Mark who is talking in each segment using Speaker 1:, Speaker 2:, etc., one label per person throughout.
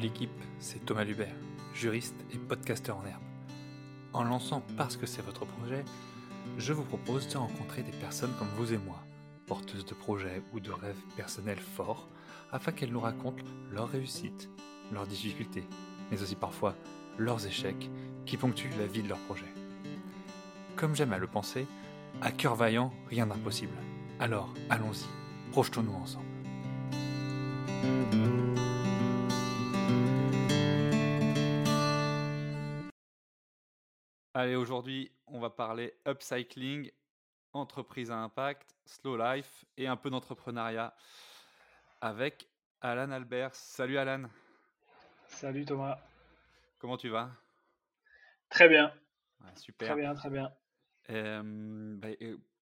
Speaker 1: l'équipe, c'est Thomas Lubert, juriste et podcasteur en herbe. En lançant Parce que c'est votre projet, je vous propose de rencontrer des personnes comme vous et moi, porteuses de projets ou de rêves personnels forts, afin qu'elles nous racontent leurs réussites, leurs difficultés, mais aussi parfois leurs échecs qui ponctuent la vie de leur projet. Comme j'aime à le penser, à cœur vaillant, rien d'impossible. Alors, allons-y, projetons-nous ensemble. Allez, aujourd'hui, on va parler upcycling, entreprise à impact, slow life et un peu d'entrepreneuriat avec Alan Albert. Salut Alan.
Speaker 2: Salut Thomas.
Speaker 1: Comment tu vas?
Speaker 2: Très bien.
Speaker 1: super.
Speaker 2: Très bien, très bien.
Speaker 1: Bah,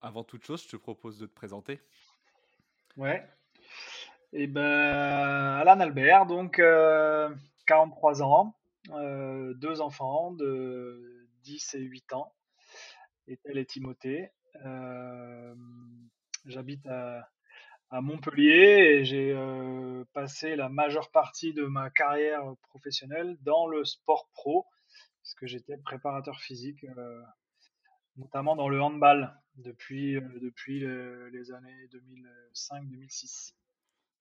Speaker 1: avant toute chose, je te propose de te présenter.
Speaker 2: Ouais. Et eh ben, Alan Albert, donc 43 euh, ans, euh, deux enfants de 10 et 8 ans, Ethel et Timothée. Euh, j'habite à, Montpellier et j'ai passé la majeure partie de ma carrière professionnelle dans le sport pro, puisque j'étais préparateur physique notamment dans le handball depuis, euh, depuis les années 2005-2006.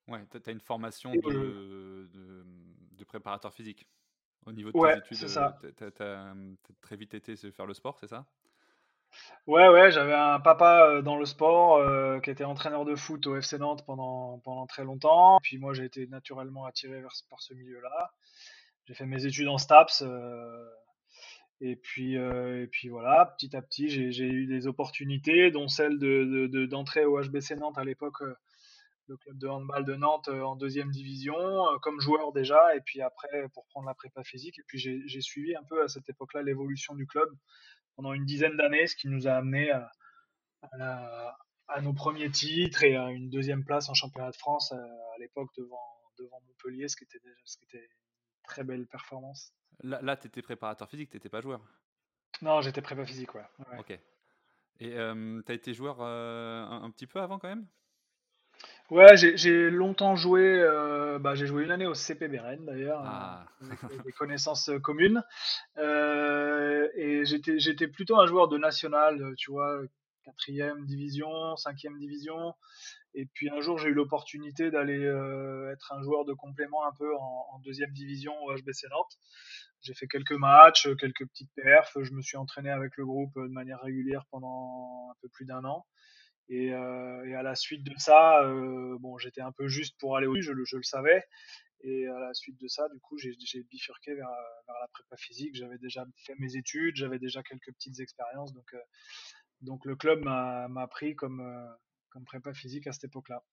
Speaker 1: Ouais, tu as une formation de, de, préparateur physique. Au niveau de tes études, tu as, très vite été faire le sport, c'est ça?
Speaker 2: Ouais, ouais, j'avais un papa euh, dans le sport euh, qui était entraîneur de foot au FC Nantes pendant, pendant très longtemps. Puis moi, j'ai été naturellement attiré vers, par ce milieu-là. J'ai fait mes études en STAPS, et puis, euh, et puis voilà, petit à petit, j'ai eu des opportunités, dont celle d'entrer de, de, au HBC Nantes à l'époque, euh, le club de handball de Nantes euh, en deuxième division, comme joueur déjà, et puis après pour prendre la prépa physique. Et puis j'ai suivi un peu à cette époque-là l'évolution du club pendant une dizaine d'années, ce qui nous a amené à, à, nos premiers titres et à une deuxième place en championnat de France à, l'époque devant, devant Montpellier, ce qui était déjà ce qui était une très belle performance.
Speaker 1: Là, tu étais préparateur physique, tu n'étais pas joueur
Speaker 2: Non, j'étais prépa physique, ouais.
Speaker 1: Ok. Et tu as été joueur un, petit peu avant quand même?
Speaker 2: Ouais, j'ai longtemps joué. bah, j'ai joué une année au CP Beren d'ailleurs, ah. avec des connaissances communes. et j'étais plutôt un joueur de national, tu vois, quatrième division, cinquième division. Et puis un jour, j'ai eu l'opportunité d'aller être un joueur de complément un peu en, en, deuxième division au HBC Nantes. J'ai fait quelques matchs, quelques petites perfs. Je me suis entraîné avec le groupe de manière régulière pendant un peu plus d'un an. Et, euh, et, à la suite de ça, euh, bon, j'étais un peu juste pour aller au je, je le savais. Et à la suite de ça, du coup, j'ai bifurqué vers, vers, la prépa physique. J'avais déjà fait mes études, j'avais déjà quelques petites expériences. Donc, euh, donc le club m'a pris comme, comme prépa physique à cette époque-là.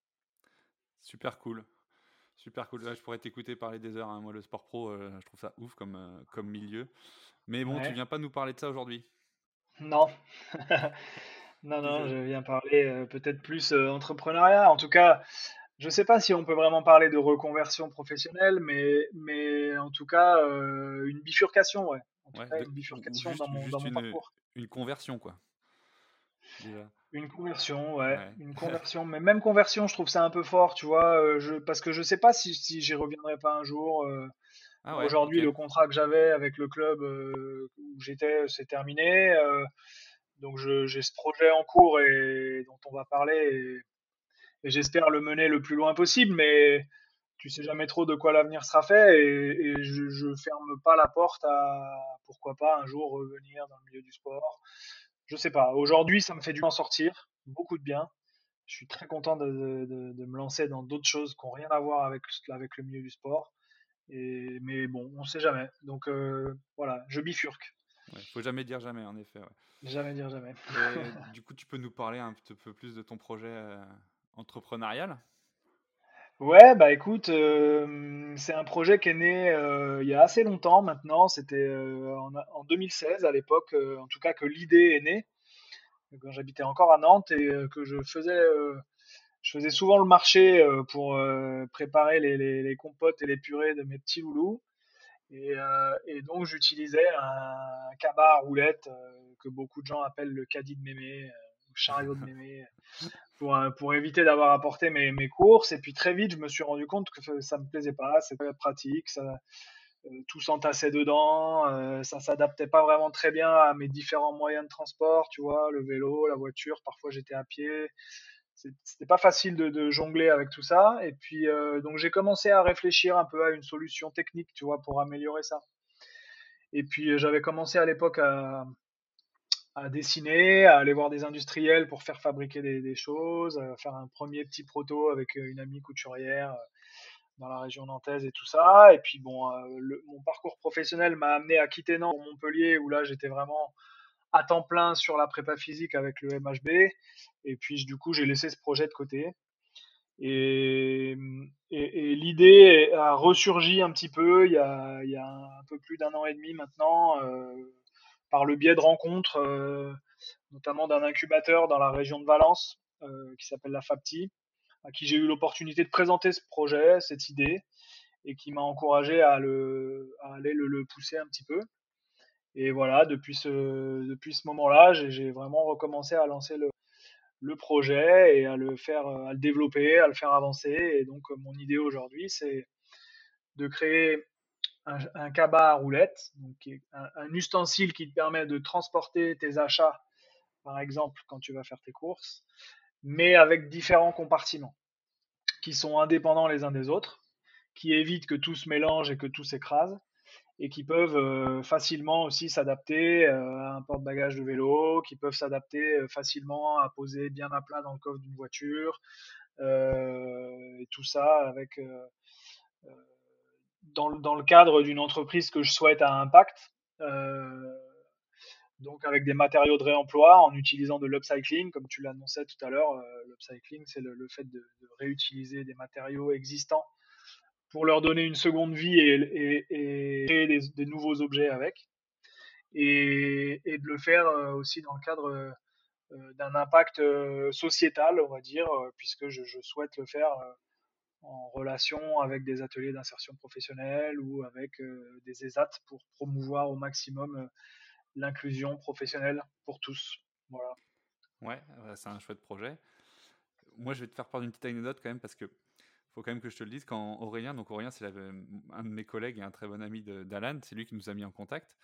Speaker 1: Super cool. Super cool. je pourrais t'écouter parler des heures. Hein. Moi, le sport pro, je trouve ça ouf comme, comme milieu. Mais bon, tu viens pas nous parler de ça aujourd'hui.
Speaker 2: Non. non, non, je viens parler euh, peut-être plus entrepreneuriat. En tout cas, je ne sais pas si on peut vraiment parler de reconversion professionnelle, mais, mais en tout cas, une bifurcation, ouais. En tout cas, une bifurcation dans mon, dans mon parcours.
Speaker 1: Une conversion, quoi.
Speaker 2: Une conversion, ouais, une conversion. Mais même conversion, je trouve ça un peu fort, tu vois, euh, je, parce que je sais pas si, si j'y reviendrai pas un jour. Euh, ah aujourd'hui, le contrat que j'avais avec le club euh, où j'étais, c'est terminé. Donc j'ai ce projet en cours et dont on va parler et, j'espère le mener le plus loin possible. Mais tu sais jamais trop de quoi l'avenir sera fait et, je, je ferme pas la porte à pourquoi pas un jour revenir dans le milieu du sport je sais pas. Aujourd'hui, ça me fait du bien sortir, beaucoup de bien. Je suis très content de, me lancer dans d'autres choses qui n'ont rien à voir avec, avec le milieu du sport. Et, mais bon, on ne sait jamais. Donc euh, voilà, je bifurque.
Speaker 1: Il ne faut jamais dire jamais, en effet.
Speaker 2: Jamais dire jamais.
Speaker 1: du coup, tu peux nous parler un peu plus de ton projet euh, entrepreneurial?
Speaker 2: Ouais, bah écoute, euh, c'est un projet qui est né euh, il y a assez longtemps maintenant. C'était en, 2016 à l'époque, en tout cas que l'idée est née, quand j'habitais encore à Nantes et que je faisais, je faisais souvent le marché pour préparer les, les, compotes et les purées de mes petits loulous. Et, et donc j'utilisais un cabas à roulette que beaucoup de gens appellent le caddie de mémé chariot de mémé. pour, pour éviter d'avoir à porter mes, mes, courses. Et puis très vite, je me suis rendu compte que ça me plaisait pas, c'était pratique, ça, tout s'entassait dedans, ça s'adaptait pas vraiment très bien à mes différents moyens de transport, tu vois, le vélo, la voiture, parfois j'étais à pied c'était pas facile de, jongler avec tout ça. Et puis, euh, donc, j'ai commencé à réfléchir un peu à une solution technique, tu vois, pour améliorer ça. Et puis, euh, j'avais commencé à l'époque à, dessiner, à aller voir des industriels pour faire fabriquer des, choses, à faire un premier petit proto avec euh, une amie couturière dans la région nantaise et tout ça. Et puis, bon, mon parcours professionnel m'a amené à quitter Nantes pour Montpellier, où là, j'étais vraiment à temps plein sur la prépa physique avec le MHB. Et puis, du coup, j'ai laissé ce projet de côté. Et, l'idée a ressurgi un petit peu il y a, un peu plus d'un an et demi maintenant, euh, par le biais de rencontres, euh, notamment d'un incubateur dans la région de Valence, euh, qui s'appelle la FAPTI, à qui j'ai eu l'opportunité de présenter ce projet, cette idée, et qui m'a encouragé à, le, à aller le, le, pousser un petit peu. Et voilà, depuis ce, depuis ce moment-là, j'ai vraiment recommencé à lancer le, le, projet et à le faire, à le développer, à le faire avancer. Et donc, mon idée aujourd'hui, c'est de créer un, un cabas à roulettes, donc un, ustensile qui te permet de transporter tes achats, par exemple, quand tu vas faire tes courses, mais avec différents compartiments qui sont indépendants les uns des autres, qui évitent que tout se mélange et que tout s'écrase et qui peuvent euh, facilement aussi s'adapter euh, à un porte-bagages de vélo, qui peuvent s'adapter euh, facilement à poser bien à plat dans le coffre d'une voiture, et tout ça avec dans, le cadre d'une entreprise que je souhaite à impact. donc avec des matériaux de réemploi en utilisant de l'upcycling, comme tu l'annonçais tout à l'heure, l'upcycling c'est le, fait de, réutiliser des matériaux existants pour leur donner une seconde vie et, créer des, nouveaux objets avec. Et, de le faire euh, aussi dans le cadre euh, d'un impact euh, sociétal, on va dire, puisque je, souhaite le faire en relation avec des ateliers d'insertion professionnelle ou avec des ESAT pour promouvoir au maximum l'inclusion professionnelle pour tous. Voilà.
Speaker 1: Ouais, c'est un chouette projet. Moi, je vais te faire part d'une petite anecdote quand même parce que faut quand même que je te le dise, quand Aurélien, donc Aurélien c'est un de mes collègues et un très bon ami d'Alan, c'est lui qui nous a mis en contact.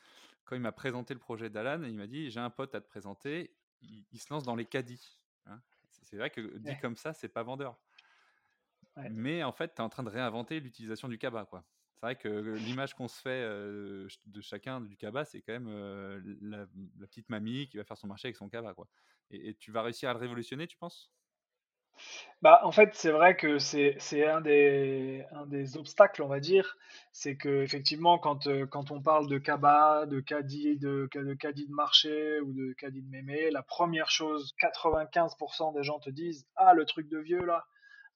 Speaker 1: Quand il m'a présenté le projet d'Alan, il m'a dit j'ai un pote à te présenter, il, se lance dans les caddies. Hein. c'est vrai que dit comme ça, c'est pas vendeur. Mais en fait, tu es en train de réinventer l'utilisation du cabas. quoi. C'est vrai que l'image qu'on se fait euh, de chacun du cabas, c'est quand même euh, la, petite mamie qui va faire son marché avec son cabas. Quoi. et tu vas réussir à le révolutionner, tu penses?
Speaker 2: Bah, en fait, c'est vrai que c'est c'est un des un des obstacles, on va dire. C'est que effectivement, quand, euh, quand on parle de cabas, de caddie de de caddie de marché ou de caddie de mémé, la première chose, 95% des gens te disent: «Ah, le truc de vieux là.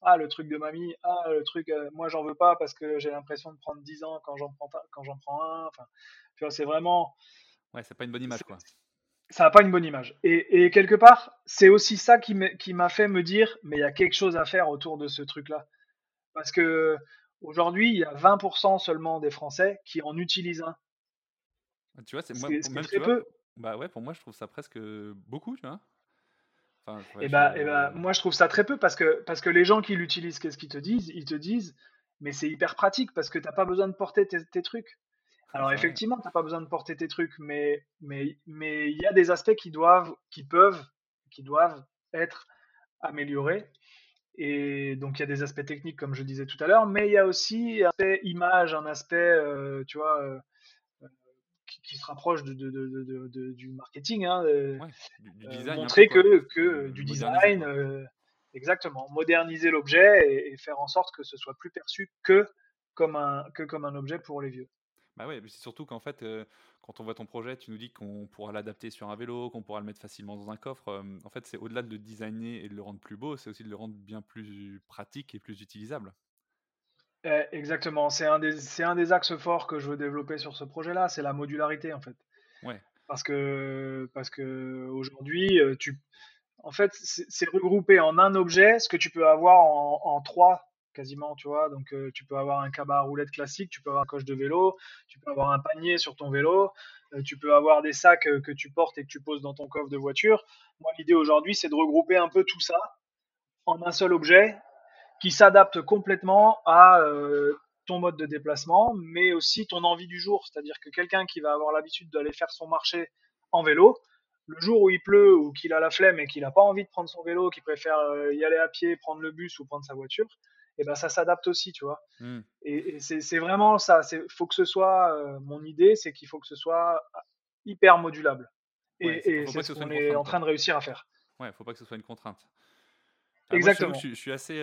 Speaker 2: Ah, le truc de mamie. Ah, le truc, euh, moi j'en veux pas parce que j'ai l'impression de prendre 10 ans quand j'en prends quand j'en prends un». Enfin, tu vois, c'est vraiment
Speaker 1: Ouais, c'est pas une bonne image, quoi
Speaker 2: ça n'a pas une bonne image. Et, quelque part, c'est aussi ça qui m'a fait me dire, mais il y a quelque chose à faire autour de ce truc-là. Parce que aujourd'hui, il y a 20% seulement des Français qui en utilisent un.
Speaker 1: Ah, tu vois, c'est moi, même tu peu. bah ouais, pour moi, je trouve ça presque beaucoup, tu vois.
Speaker 2: et, bah, et bah, moi, je trouve ça très peu parce que, parce que les gens qui l'utilisent, qu'est-ce qu'ils te disent? Ils te disent, mais c'est hyper pratique parce que tu n'as pas besoin de porter tes trucs. Alors effectivement, tu n'as pas besoin de porter tes trucs, mais mais mais il y a des aspects qui doivent, qui peuvent, qui doivent être améliorés. Et donc il y a des aspects techniques comme je disais tout à l'heure, mais il y a aussi un aspect image, un aspect, euh, tu vois, euh, euh, qui, se rapproche de, de, du marketing, hein, du, design, montrer que, que du design, exactement, moderniser l'objet et, et, faire en sorte que ce soit plus perçu que comme un que comme un objet pour les vieux.
Speaker 1: Bah ouais, c'est surtout qu'en fait, euh, quand on voit ton projet, tu nous dis qu'on pourra l'adapter sur un vélo, qu'on pourra le mettre facilement dans un coffre. Euh, en fait, c'est au-delà de le designer et de le rendre plus beau, c'est aussi de le rendre bien plus pratique et plus utilisable.
Speaker 2: Eh, exactement, c'est un, des, un des axes forts que je veux développer sur ce projet-là, c'est la modularité en fait.
Speaker 1: Ouais.
Speaker 2: Parce que, parce que aujourd'hui, euh, tu, en fait, c'est regroupé en un objet ce que tu peux avoir en, en trois quasiment, tu vois. Donc, euh, tu peux avoir un cabas à roulette classique, tu peux avoir un coche de vélo, tu peux avoir un panier sur ton vélo, euh, tu peux avoir des sacs euh, que tu portes et que tu poses dans ton coffre de voiture. Moi, l'idée aujourd'hui, c'est de regrouper un peu tout ça en un seul objet qui s'adapte complètement à ton mode de déplacement, mais aussi ton envie du jour. C'est-à-dire que quelqu'un qui va avoir l'habitude d'aller faire son marché en vélo, le jour où il pleut ou qu'il a la flemme et qu'il n'a pas envie de prendre son vélo, qu'il préfère y aller à pied, prendre le bus ou prendre sa voiture, et ben ça s'adapte aussi, tu vois. Hmm. Et, c'est vraiment ça. Il faut que ce soit euh, mon idée, c'est qu'il faut que ce soit hyper modulable. et, c'est ce qu'on est en train de réussir à faire.
Speaker 1: Ouais, faut pas que ce soit une contrainte. Exactement. je, suis assez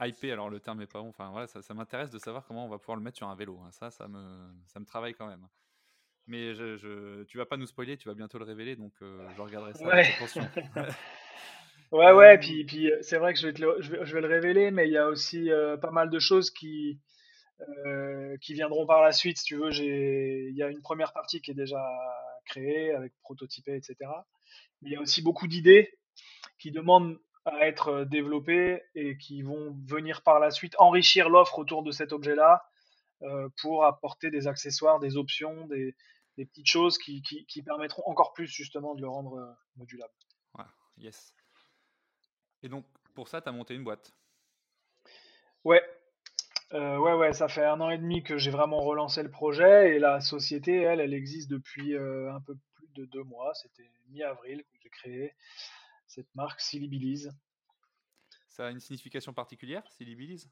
Speaker 1: hypé, alors le terme n'est pas bon. Enfin voilà, ça, m'intéresse de savoir comment on va pouvoir le mettre sur un vélo. Hein. Ça, ça me, ça me travaille quand même. Mais je, je, tu vas pas nous spoiler, tu vas bientôt le révéler, donc je regarderai ça
Speaker 2: avec attention. Ouais, ouais, puis, puis c'est vrai que je vais, je, vais, je vais, le révéler, mais il y a aussi pas mal de choses qui, qui viendront par la suite. Si tu veux, il y a une première partie qui est déjà créée, avec prototypée, etc. Mais il y a aussi beaucoup d'idées qui demandent à être développées et qui vont venir par la suite enrichir l'offre autour de cet objet-là pour apporter des accessoires, des options, des, des petites choses qui, qui, qui, permettront encore plus justement de le rendre modulable.
Speaker 1: Ouais, yes. Et donc, pour ça, tu as monté une boîte
Speaker 2: Ouais. Euh, ouais, ouais, ça fait un an et demi que j'ai vraiment relancé le projet et la société, elle, elle existe depuis euh, un peu plus de deux mois. C'était mi-avril que j'ai créé cette marque Silly
Speaker 1: Ça a une signification particulière, Silly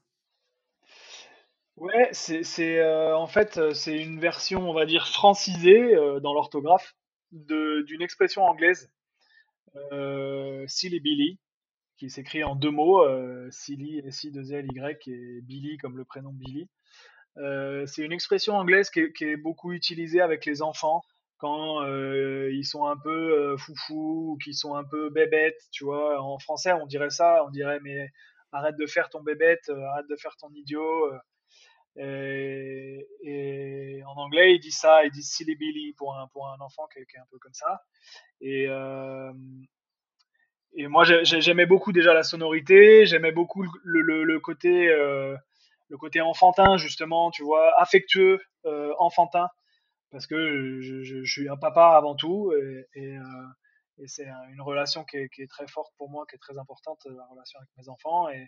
Speaker 2: Ouais, c'est euh, en fait c'est une version, on va dire francisée dans l'orthographe d'une expression anglaise, Silly Billy, qui s'écrit en deux mots, euh, Silly, S-I-2-L-Y, et Billy comme le prénom Billy. Euh, c'est une expression anglaise qui est, beaucoup utilisée avec les enfants quand euh, ils sont un peu foufou ou qu'ils sont un peu bébêtes, tu vois. En français, on dirait ça, on dirait mais arrête de faire ton bébête, arrête de faire ton idiot. Et, en anglais, ils disent ça, ils disent silly Billy pour un, pour un enfant qui est un peu comme ça. Et, et moi, j'aimais beaucoup déjà la sonorité, j'aimais beaucoup le, le, côté, euh, le côté enfantin, justement, tu vois, affectueux, euh, enfantin, parce que je, je, je, suis un papa avant tout, et, et, euh, et c'est une relation qui est, qui est, très forte pour moi, qui est très importante, la relation avec mes enfants, et,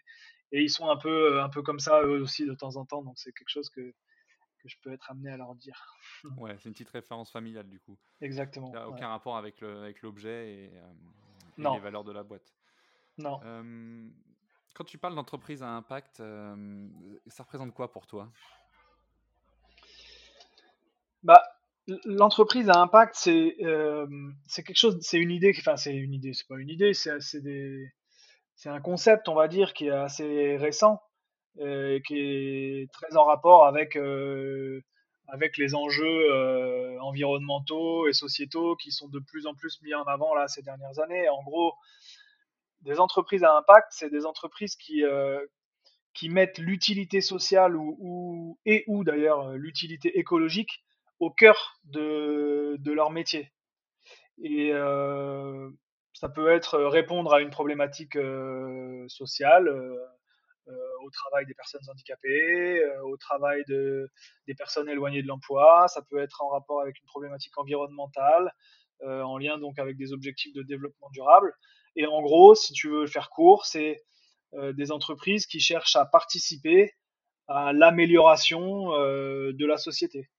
Speaker 2: et ils sont un peu, un peu comme ça eux aussi de temps en temps, donc c'est quelque chose que, que je peux être amené à leur dire.
Speaker 1: Ouais, c'est une petite référence familiale du coup.
Speaker 2: Exactement. Il
Speaker 1: a aucun rapport avec l'objet et, les valeurs de la boîte.
Speaker 2: Non.
Speaker 1: quand tu parles d'entreprise à impact, ça représente quoi pour toi?
Speaker 2: Bah, L'entreprise à impact, c'est c'est quelque chose, c'est une idée, enfin c'est une idée, c'est pas une idée, c'est un concept, on va dire, qui est assez récent, et qui est très en rapport avec avec les enjeux euh, environnementaux et sociétaux qui sont de plus en plus mis en avant là ces dernières années. En gros, des entreprises à impact, c'est des entreprises qui euh, qui mettent l'utilité sociale ou, et ou d'ailleurs l'utilité écologique au cœur de, de leur métier. Et euh, ça peut être répondre à une problématique euh, sociale, euh, euh, au travail des personnes handicapées, euh, au travail de, des personnes éloignées de l'emploi. Ça peut être en rapport avec une problématique environnementale, euh, en lien donc avec des objectifs de développement durable. Et en gros, si tu veux le faire court, c'est des entreprises qui cherchent à participer à l'amélioration de la société.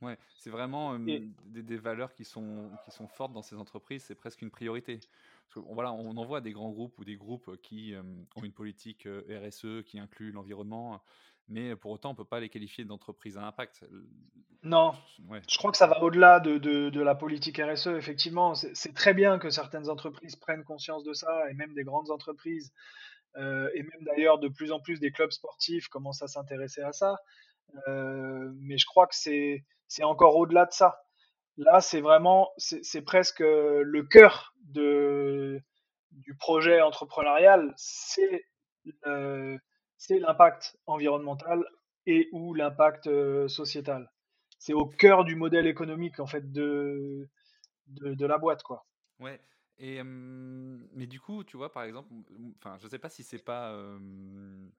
Speaker 1: Ouais, c'est vraiment des, des, valeurs qui sont, qui sont fortes dans ces entreprises, c'est presque une priorité voilà, on en voit des grands groupes ou des groupes qui ont une politique RSE qui inclut l'environnement, mais pour autant, on ne peut pas les qualifier d'entreprises à impact.
Speaker 2: Non, je crois que ça va au-delà de, de, la politique RSE. Effectivement, c'est très bien que certaines entreprises prennent conscience de ça, et même des grandes entreprises, euh, et même d'ailleurs de plus en plus des clubs sportifs commencent à s'intéresser à ça. Euh, mais je crois que c'est encore au-delà de ça. Là, c'est vraiment, c'est presque le cœur de, du projet entrepreneurial, c'est l'impact environnemental et ou l'impact euh, sociétal. C'est au cœur du modèle économique en fait de, de, la boîte quoi.
Speaker 1: Ouais. Et mais du coup, tu vois, par exemple, enfin, je sais pas si c'est pas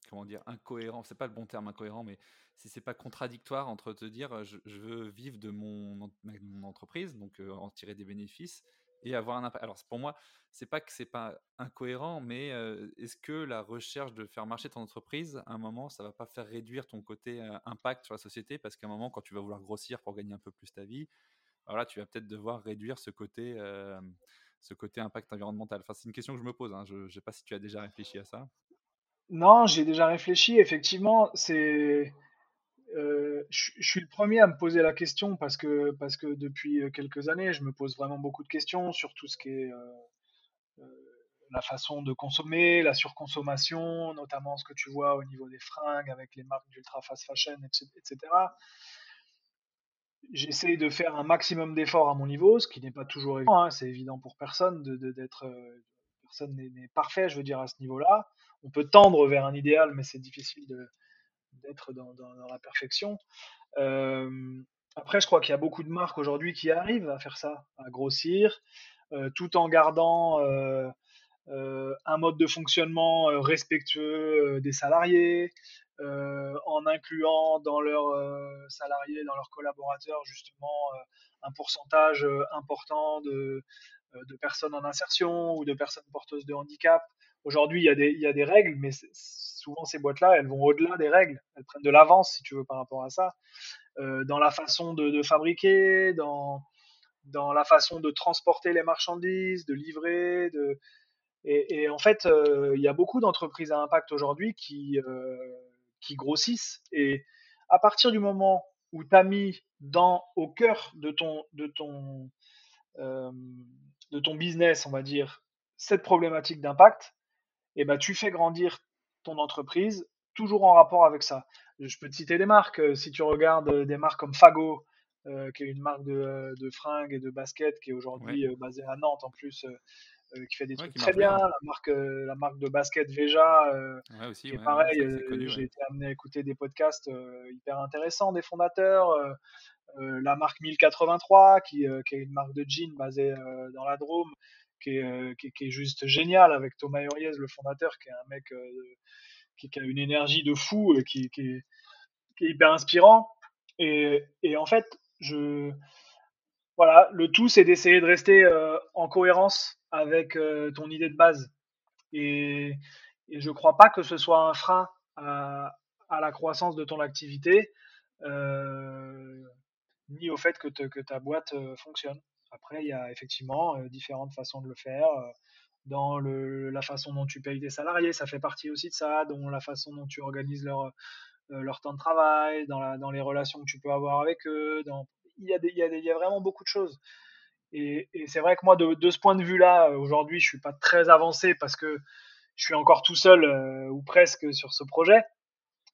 Speaker 1: comment dire incohérent, c'est pas le bon terme incohérent, mais si c'est pas contradictoire entre te dire je, veux vivre de mon, mon entreprise, donc en tirer des bénéfices, et avoir un impact. Alors pour moi, c'est pas que c'est pas incohérent, mais est-ce que la recherche de faire marcher ton entreprise, à un moment, ça va pas faire réduire ton côté impact sur la société? Parce qu'à un moment, quand tu vas vouloir grossir pour gagner un peu plus ta vie, alors tu vas peut-être devoir réduire ce côté, ce côté impact environnemental. Enfin, c'est une question que je me pose. Hein. Je ne sais pas si tu as déjà réfléchi à ça.
Speaker 2: Non, j'ai déjà réfléchi. Effectivement, c'est je, suis le premier à me poser la question parce que, parce que depuis quelques années, je me pose vraiment beaucoup de questions sur tout ce qui est la façon de consommer, la surconsommation, notamment ce que tu vois au niveau des fringues avec les marques d'ultra fast fashion, etc. J'essaie de faire un maximum d'efforts à mon niveau, ce qui n'est pas toujours évident. Hein. C'est évident pour personne d'être personne n'est, parfait, je veux dire à ce niveau-là. On peut tendre vers un idéal, mais c'est difficile de, d'être dans, la perfection. après, je crois qu'il y a beaucoup de marques aujourd'hui qui arrivent à faire ça, à grossir, tout en gardant un mode de fonctionnement respectueux des salariés, en incluant dans leurs salariés, dans leurs collaborateurs, justement, un pourcentage important de, personnes en insertion ou de personnes porteuses de handicap. Aujourd'hui, il y, a des, règles, mais souvent ces boîtes-là, elles vont au-delà des règles. Elles prennent de l'avance, si tu veux, par rapport à ça. Euh, dans la façon de, fabriquer, dans, la façon de transporter les marchandises, de livrer. Et, en fait, euh, il y a beaucoup d'entreprises à impact aujourd'hui qui, euh, grossissent. Et à partir du moment où tu as mis au cœur de ton business, on va dire, cette problématique d'impact, et ben, tu fais grandir ton entreprise toujours en rapport avec ça. Je peux te citer des marques. Euh, si tu regardes euh, des marques comme Fago, euh, qui est une marque de, fringues et de baskets qui est aujourd'hui basée à Nantes en plus, qui fait des trucs très bien. La marque, la marque de basket Veja, qui est pareil. J'ai été amené à écouter des podcasts hyper intéressants des fondateurs. la marque 1083, qui, qui, est une marque de jeans basée dans la Drôme, euh, qui est, juste génial avec Thomas Uriez, le fondateur, qui est un mec euh, qui, a une énergie de fou et qui, est, hyper inspirant. Et, en fait, je, voilà, le tout, c'est d'essayer de rester euh, en cohérence avec ton idée de base. Et, je crois pas que ce soit un frein à, la croissance de ton activité, ni au fait que ta boîte fonctionne. Après, il y a effectivement différentes façons de le faire. Dans la façon dont tu payes tes salariés, ça fait partie aussi de ça, dans la façon dont tu organises leur, leur temps de travail, dans, dans les relations que tu peux avoir avec eux. Il, y a il, y a il y a vraiment beaucoup de choses. Et, c'est vrai que moi, de, ce point de vue-là, aujourd'hui, je suis pas très avancé parce que je suis encore tout seul ou presque sur ce projet.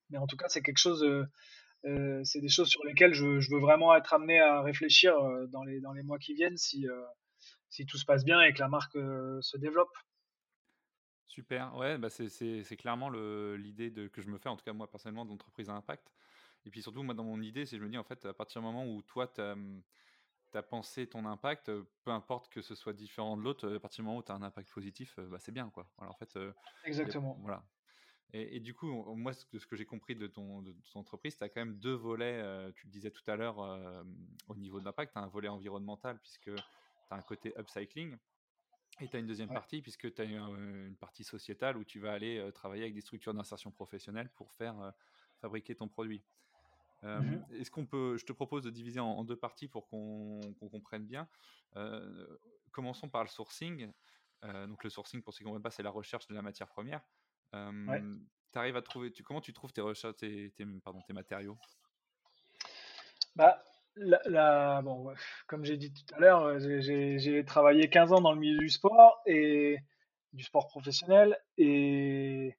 Speaker 2: Mais en tout cas, c'est quelque chose c'est des choses sur lesquelles je, veux vraiment être amené à réfléchir euh, dans les, dans les mois qui viennent si, euh, si tout se passe bien et que la marque se développe.
Speaker 1: Super, ouais, bah c'est clairement l'idée que je me fais, en tout cas moi personnellement, d'entreprise à impact. Et puis surtout, moi dans mon idée, c'est je me dis en fait, à partir du moment où toi, tu as, as, pensé ton impact, peu importe que ce soit différent de l'autre, à partir du moment où tu as un impact positif, bah, c'est bien quoi. Alors en fait,
Speaker 2: Exactement.
Speaker 1: voilà, et, du coup, moi, ce que, ce que j'ai compris de ton, de ton entreprise, tu as quand même deux volets, euh, tu le disais tout à l'heure, euh, au niveau de l'impact. Tu as un volet environnemental, puisque tu as un côté upcycling. Et tu as une deuxième partie, puisque tu as une, partie sociétale où tu vas aller euh, travailler avec des structures d'insertion professionnelle pour faire fabriquer ton produit. Mmh est-ce qu'on peut, je te propose de diviser en, deux parties pour qu'on comprenne bien. commençons par le sourcing. donc le sourcing, pour ceux qui ne comprennent pas, c'est la recherche de la matière première arrives à trouver, tu, comment tu trouves tes recherches, tes, pardon, tes matériaux?
Speaker 2: Bah, la, bon, comme j'ai dit tout à l'heure, j'ai travaillé 15 ans dans le milieu du sport et du sport professionnel et,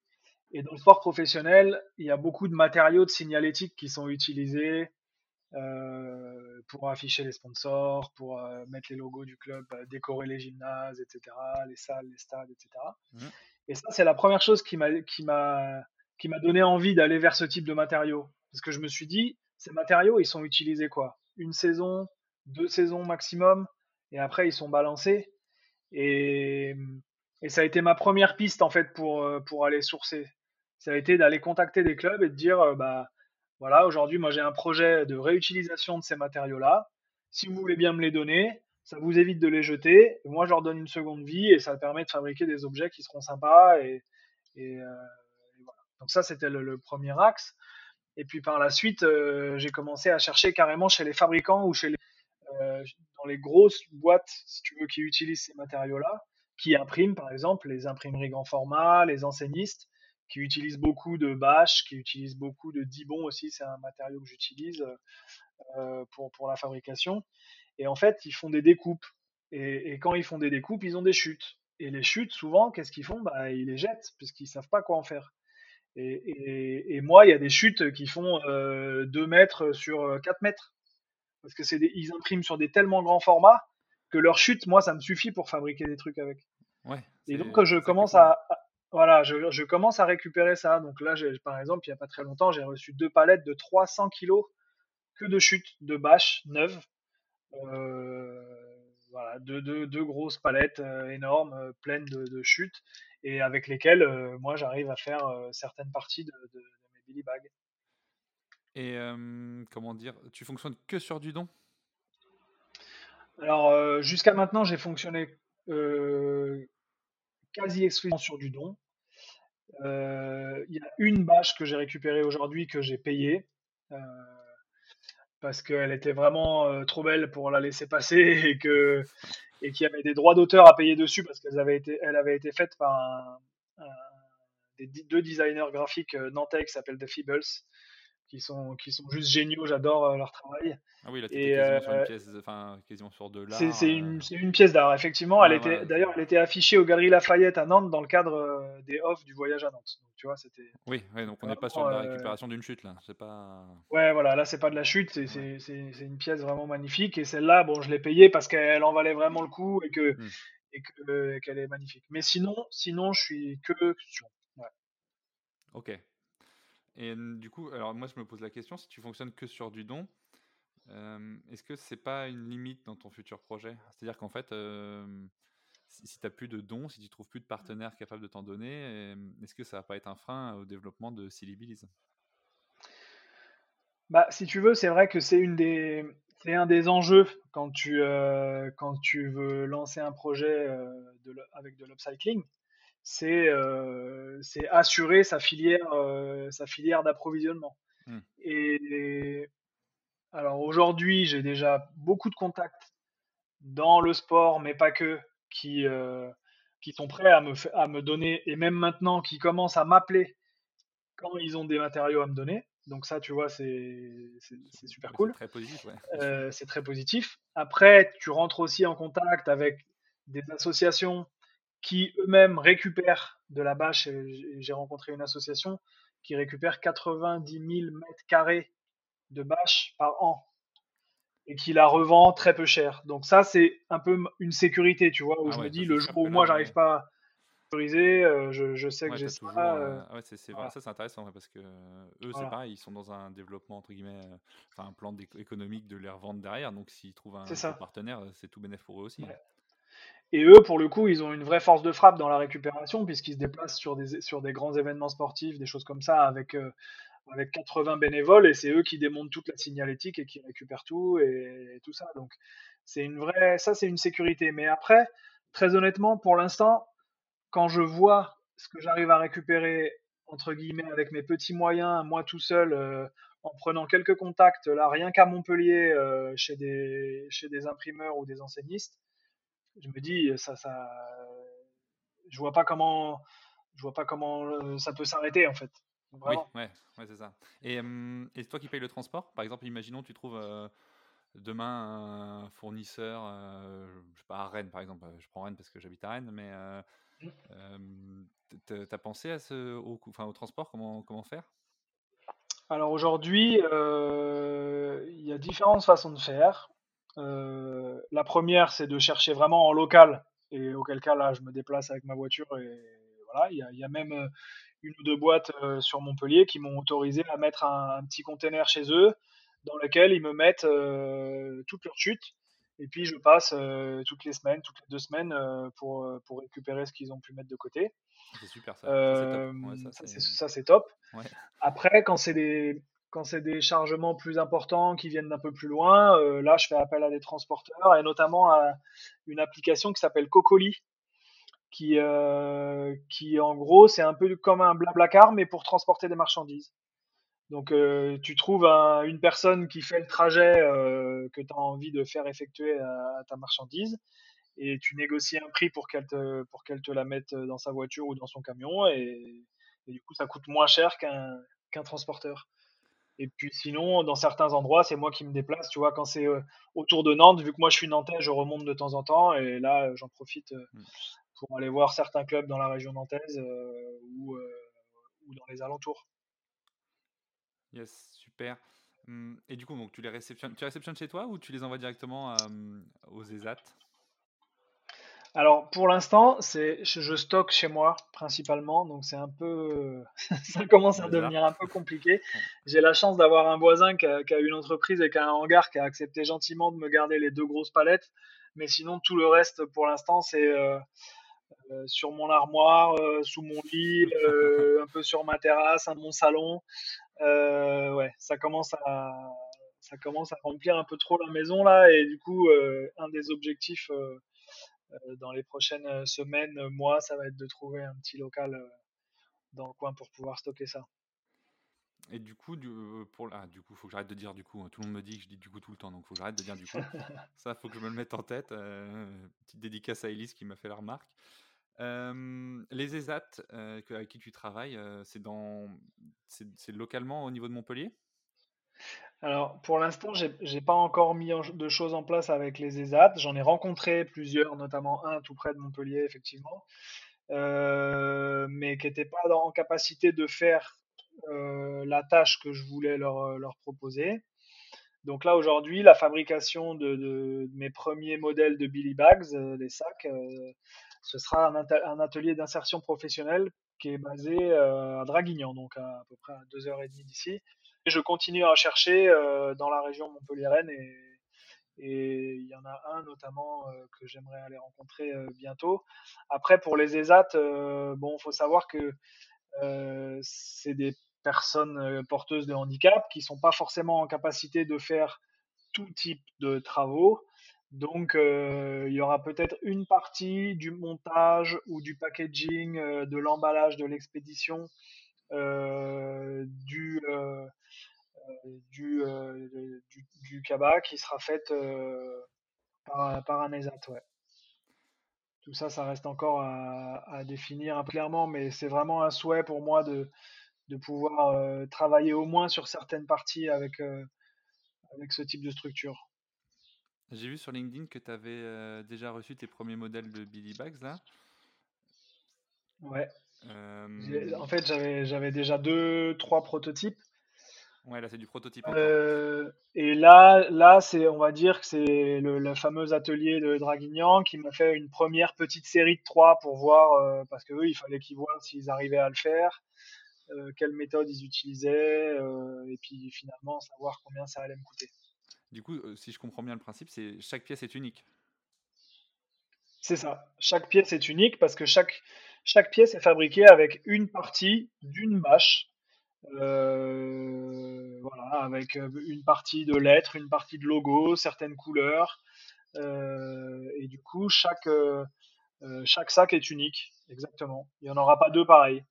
Speaker 2: et dans le sport professionnel, il y a beaucoup de matériaux de signalétique qui sont utilisés euh, pour afficher les sponsors, pour euh, mettre les logos du club, euh, décorer les gymnases, etc., les salles, les stades, etc. Et ça, c'est la première chose qui m'a, donné envie d'aller vers ce type de matériaux. Parce que je me suis dit, ces matériaux, ils sont utilisés quoi Une saison, deux saisons maximum, et après, ils sont balancés. Et, ça a été ma première piste, en fait, pour, euh, pour aller sourcer. Ça a été d'aller contacter des clubs et de dire, euh, bah, voilà, aujourd'hui, moi, j'ai un projet de réutilisation de ces matériaux-là. Si vous voulez bien me les donner, ça vous évite de les jeter. Moi, je leur donne une seconde vie et ça permet de fabriquer des objets qui seront sympas. Et, voilà. Donc ça, c'était le, premier axe. Et puis par la suite, j'ai commencé à chercher carrément chez les fabricants ou chez les, dans les grosses boîtes, si tu veux, qui utilisent ces matériaux-là, qui impriment par exemple les imprimeries grand format, les enseignistes, qui utilisent beaucoup de bâches, qui utilisent beaucoup de dibon aussi, c'est un matériau que j'utilise euh, pour, pour la fabrication. Et en fait, ils font des découpes. Et, et, quand ils font des découpes, ils ont des chutes. Et les chutes, souvent, qu'est-ce qu'ils font? Bah, Ils les jettent, puisqu'ils savent pas quoi en faire. Et, et, et moi, il y a des chutes qui font euh, 2 mètres sur 4 mètres. Parce que c'est ils impriment sur des tellement grands formats que leur chute, moi, ça me suffit pour fabriquer des trucs avec.
Speaker 1: Ouais,
Speaker 2: et donc, je commence à, voilà, je, je, commence à récupérer ça. Donc là, par exemple, il n'y a pas très longtemps, j'ai reçu deux palettes de 300 kilos que de chutes de bâches neuves. Euh, voilà, deux, deux, deux, grosses palettes euh, énormes, euh, pleines de, de, chutes, et avec lesquelles moi j'arrive à faire certaines parties de, de, mes Billy Bags.
Speaker 1: Et comment dire, tu fonctionnes que sur du don?
Speaker 2: Alors jusqu'à maintenant, j'ai fonctionné quasi exclusivement sur du don. Euh, il y a une bâche que j'ai récupérée aujourd'hui que j'ai payée euh, parce qu'elle était vraiment euh, trop belle pour la laisser passer et que et qu'il y avait des droits d'auteur à payer dessus parce qu'elle avait été avait été faite par deux designers graphiques nantais qui s'appellent The Feebles qui sont, qui sont juste géniaux, j'adore euh, leur travail.
Speaker 1: Ah oui, là, tu quasiment euh, sur une pièce, enfin, quasiment sur de l'art.
Speaker 2: C'est une, euh. une, pièce d'art, effectivement. elle était, D'ailleurs, elle était affichée aux Galeries Lafayette à Nantes dans le cadre des off du voyage à Nantes. Donc, tu vois, c'était.
Speaker 1: Oui, donc on n'est pas sur la récupération d'une chute, là. C'est pas.
Speaker 2: Ouais, voilà, là, c'est pas de la chute, c'est ouais. une pièce vraiment magnifique. Et celle-là, bon, je l'ai payée parce qu'elle en valait vraiment le coup et que. Hmm. Et qu'elle qu est magnifique. Mais sinon, sinon, je suis que sur. Ouais.
Speaker 1: Ok. Et du coup, alors moi je me pose la question, si tu fonctionnes que sur du don, euh, est-ce que c'est pas une limite dans ton futur projet? C'est-à-dire qu'en fait, euh, si, tu n'as plus de dons, si tu trouves plus de partenaires capables de t'en donner, est-ce que ça va pas être un frein au développement de Silibilis
Speaker 2: bah, si tu veux, c'est vrai que c'est une des, c'est un des enjeux quand tu, euh, quand tu veux lancer un projet avec de l'upcycling c'est euh, assurer sa filière, euh, sa filière d'approvisionnement. Mmh. Et, alors aujourd'hui, j'ai déjà beaucoup de contacts dans le sport, mais pas que, qui, euh, qui sont prêts à me, à me donner, et même maintenant, qui commencent à m'appeler quand ils ont des matériaux à me donner. Donc ça, tu vois, c'est super cool.
Speaker 1: C'est très positif. Ouais.
Speaker 2: Euh, c'est très positif. Après, tu rentres aussi en contact avec des associations qui eux-mêmes récupèrent de la bâche. J'ai rencontré une association qui récupère 90 000 mètres carrés de bâche par an et qui la revend très peu cher. Donc ça, c'est un peu une sécurité, tu vois, où ah je me dis, le jour où moi, j'arrive pas à sécuriser, euh, je, je, sais que j'ai ça.
Speaker 1: Euh, ouais, c'est voilà. ça, c'est intéressant, parce que eux, c'est pareil, ils sont dans un développement, entre guillemets, enfin, un plan économique de les revendre derrière, donc s'ils trouvent un, partenaire, c'est tout bénéfice pour eux aussi.
Speaker 2: Et eux, pour le coup, ils ont une vraie force de frappe dans la récupération, puisqu'ils se déplacent sur des, sur des grands événements sportifs, des choses comme ça, avec, euh, avec 80 bénévoles, et c'est eux qui démontent toute la signalétique et qui récupèrent tout, et, et tout ça. Donc, c'est une vraie, ça, c'est une sécurité. Mais après, très honnêtement, pour l'instant, quand je vois ce que j'arrive à récupérer, entre guillemets, avec mes petits moyens, moi tout seul, euh, en prenant quelques contacts, là, rien qu'à Montpellier, euh, chez, des, chez des imprimeurs ou des enseignistes, je me dis ça ça je vois pas comment je vois pas comment euh, ça peut s'arrêter en fait.
Speaker 1: Oui, ouais, ouais c'est ça. Et, euh, et toi qui payes le transport, par exemple, imaginons tu trouves euh, demain un fournisseur, euh, je sais pas à Rennes par exemple, je prends Rennes parce que j'habite à Rennes, mais mmh. t'as pensé à ce, au, enfin, au transport, comment, comment faire?
Speaker 2: Alors aujourd'hui, il y a différentes façons de faire. Euh, la première, c'est de chercher vraiment en local, et auquel cas là, je me déplace avec ma voiture et voilà. Il y a, il y a même euh, une ou deux boîtes euh, sur Montpellier qui m'ont autorisé à mettre un, un, petit container chez eux, dans lequel ils me mettent euh, toutes leurs chutes. Et puis je passe euh, toutes les semaines, toutes les deux semaines euh, pour, pour récupérer ce qu'ils ont pu mettre de côté.
Speaker 1: C'est super ça.
Speaker 2: ça c'est top. Ouais, ça, c'est top. Ouais. Après, quand c'est des quand c'est des chargements plus importants qui viennent d'un peu plus loin, là, je fais appel à des transporteurs et notamment à une application qui s'appelle Cocoli, qui, qui en gros, c'est un peu comme un blablacar, mais pour transporter des marchandises. Donc, tu trouves une personne qui fait le trajet que tu as envie de faire effectuer à ta marchandise et tu négocies un prix pour qu'elle te, te la mette dans sa voiture ou dans son camion et, du coup ça coûte moins cher qu'un, qu'un transporteur. Et puis sinon, dans certains endroits, c'est moi qui me déplace. Tu vois, quand c'est euh, autour de Nantes, vu que moi je suis nantais, je remonte de temps en temps. Et là, j'en profite euh, mmh. pour aller voir certains clubs dans la région nantaise euh, ou, ou, dans les alentours.
Speaker 1: Yes, super. Mmh, et du coup, donc, tu les réceptionnes, tu réceptionnes chez toi ou tu les envoies directement aux ESAT
Speaker 2: alors pour l'instant, c'est je stocke chez moi principalement, donc c'est un peu ça commence à devenir un peu compliqué. J'ai la chance d'avoir un voisin qui a, une entreprise et qui a un hangar qui a accepté gentiment de me garder les deux grosses palettes, mais sinon tout le reste pour l'instant c'est euh, euh, sur mon armoire, euh, sous mon lit, un peu sur ma terrasse, dans mon salon. ouais, ça commence à ça commence à remplir un peu trop la maison là et du coup un des objectifs dans les prochaines euh, semaines, euh, mois, ça va être de trouver un petit local dans le coin pour pouvoir stocker ça.
Speaker 1: Et du coup, du, pour, ah, du coup, faut que j'arrête de dire du coup. Hein. Tout le monde me dit que je dis du coup tout le temps, donc faut que j'arrête de dire du coup. ça, faut que je me le mette en tête. petite dédicace à Elise qui m'a fait la remarque. les ESAT avec qui tu travailles, c'est dans, c'est localement au niveau de Montpellier?
Speaker 2: Alors, pour l'instant, j'ai n'ai pas encore mis de choses en place avec les ESAT. J'en ai rencontré plusieurs, notamment un tout près de Montpellier, effectivement, euh, mais qui n'étaient pas en capacité de faire euh, la tâche que je voulais leur, leur proposer. Donc là, aujourd'hui, la fabrication de, mes premiers modèles de Billy Bags, euh, les sacs, ce sera un, un atelier d'insertion professionnelle qui est basé à Draguignan, donc à, à peu près à 2h30 d'ici je continue à chercher euh, dans la région montpelliéraine et, et il y en a un notamment euh, que j'aimerais aller rencontrer euh, bientôt. Après, pour les ESAT, bon, faut savoir que c'est des personnes porteuses de handicap qui sont pas forcément en capacité de faire tout type de travaux. Donc, il y aura peut-être une partie du montage ou du packaging, de l'emballage, de l'expédition, du, du, euh, du, du kaba qui sera faite euh, par, par, un ESAT. Ouais. Tout ça, ça reste encore à, définir clairement, mais c'est vraiment un souhait pour moi de, de pouvoir euh, travailler au moins sur certaines parties avec, avec ce type de structure.
Speaker 1: J'ai vu sur LinkedIn que tu avais déjà reçu tes premiers modèles de Billy Bags là.
Speaker 2: Ouais. En fait, j'avais déjà deux, trois prototypes.
Speaker 1: Ouais, là c'est du prototype.
Speaker 2: Euh, et là, là c'est, on va dire que c'est le, fameux atelier de Draguignan qui m'a fait une première petite série de trois pour voir, euh, parce que eux, il fallait qu'ils voient s'ils arrivaient à le faire, euh, quelle méthode ils utilisaient, et puis finalement savoir combien ça allait me coûter.
Speaker 1: Du coup, si je comprends bien le principe, c'est chaque pièce est unique.
Speaker 2: C'est ça. Chaque pièce est unique parce que chaque, chaque pièce est fabriquée avec une partie d'une bâche euh, voilà, avec euh, une partie de lettres, une partie de logo, certaines couleurs. Euh, et du coup, chaque, chaque sac est unique, exactement. Il n'y en aura pas deux pareils.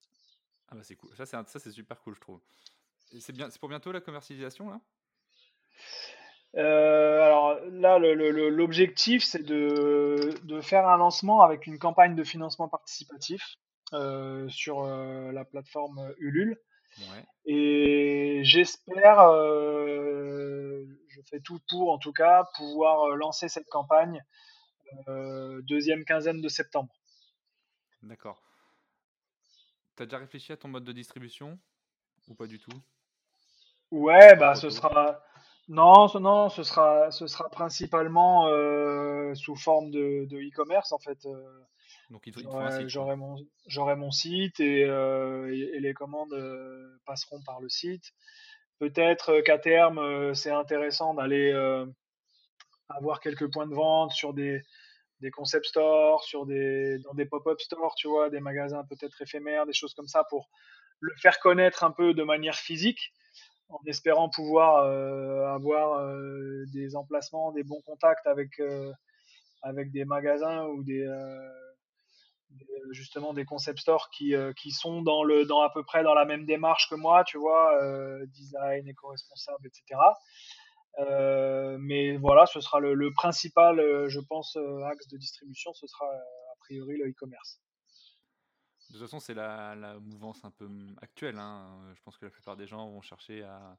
Speaker 1: Ah bah c'est cool. Ça, c'est, ça, c'est super cool, je trouve. C'est, bien, c'est pour bientôt la commercialisation, là?
Speaker 2: Alors là, l'objectif, c'est de, de, faire un lancement avec une campagne de financement participatif sur la plateforme Ulule. Et j'espère, euh, je fais tout pour en tout cas, pouvoir euh, lancer cette campagne euh, deuxième quinzaine de septembre.
Speaker 1: D'accord. Tu as déjà réfléchi à ton mode de distribution? Ou pas du tout?
Speaker 2: Ouais, bah ce sera. Non, non, ce sera, ce sera principalement sous forme de e-commerce en fait. Donc J'aurai mon, mon, site et, euh, et, les commandes euh, passeront par le site. Peut-être euh, qu'à terme, c'est intéressant d'aller avoir quelques points de vente sur des, des concept stores, sur des, dans des pop-up stores, tu vois, des magasins peut-être éphémères, des choses comme ça pour le faire connaître un peu de manière physique. en espérant pouvoir avoir des emplacements, des bons contacts avec avec des magasins ou des, justement des concept stores qui, qui sont dans le dans à peu près dans la même démarche que moi, tu vois, design, éco-responsable, etc. mais voilà, ce sera le, principal, je pense, axe de distribution, ce sera a priori le e-commerce.
Speaker 1: De toute façon, c'est la, mouvance un peu actuelle. Hein. Je pense que la plupart des gens vont chercher à,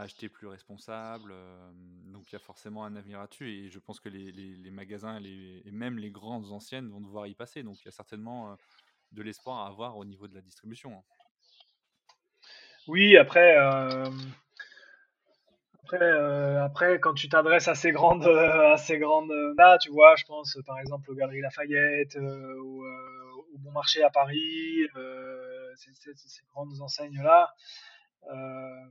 Speaker 1: acheter plus responsable. Euh, donc il y a forcément un avenir là-dessus. Et je pense que les, magasins et même les grandes anciennes vont devoir y passer. Donc il y a certainement euh, de l'espoir à avoir au niveau de la distribution. Hein.
Speaker 2: Oui, après, euh, après, après, quand tu t'adresses à ces grandes, à ces grandes, là, tu vois, je pense par exemple aux Galeries Lafayette, ou au bon marché à Paris, ces, grandes enseignes-là. Euh,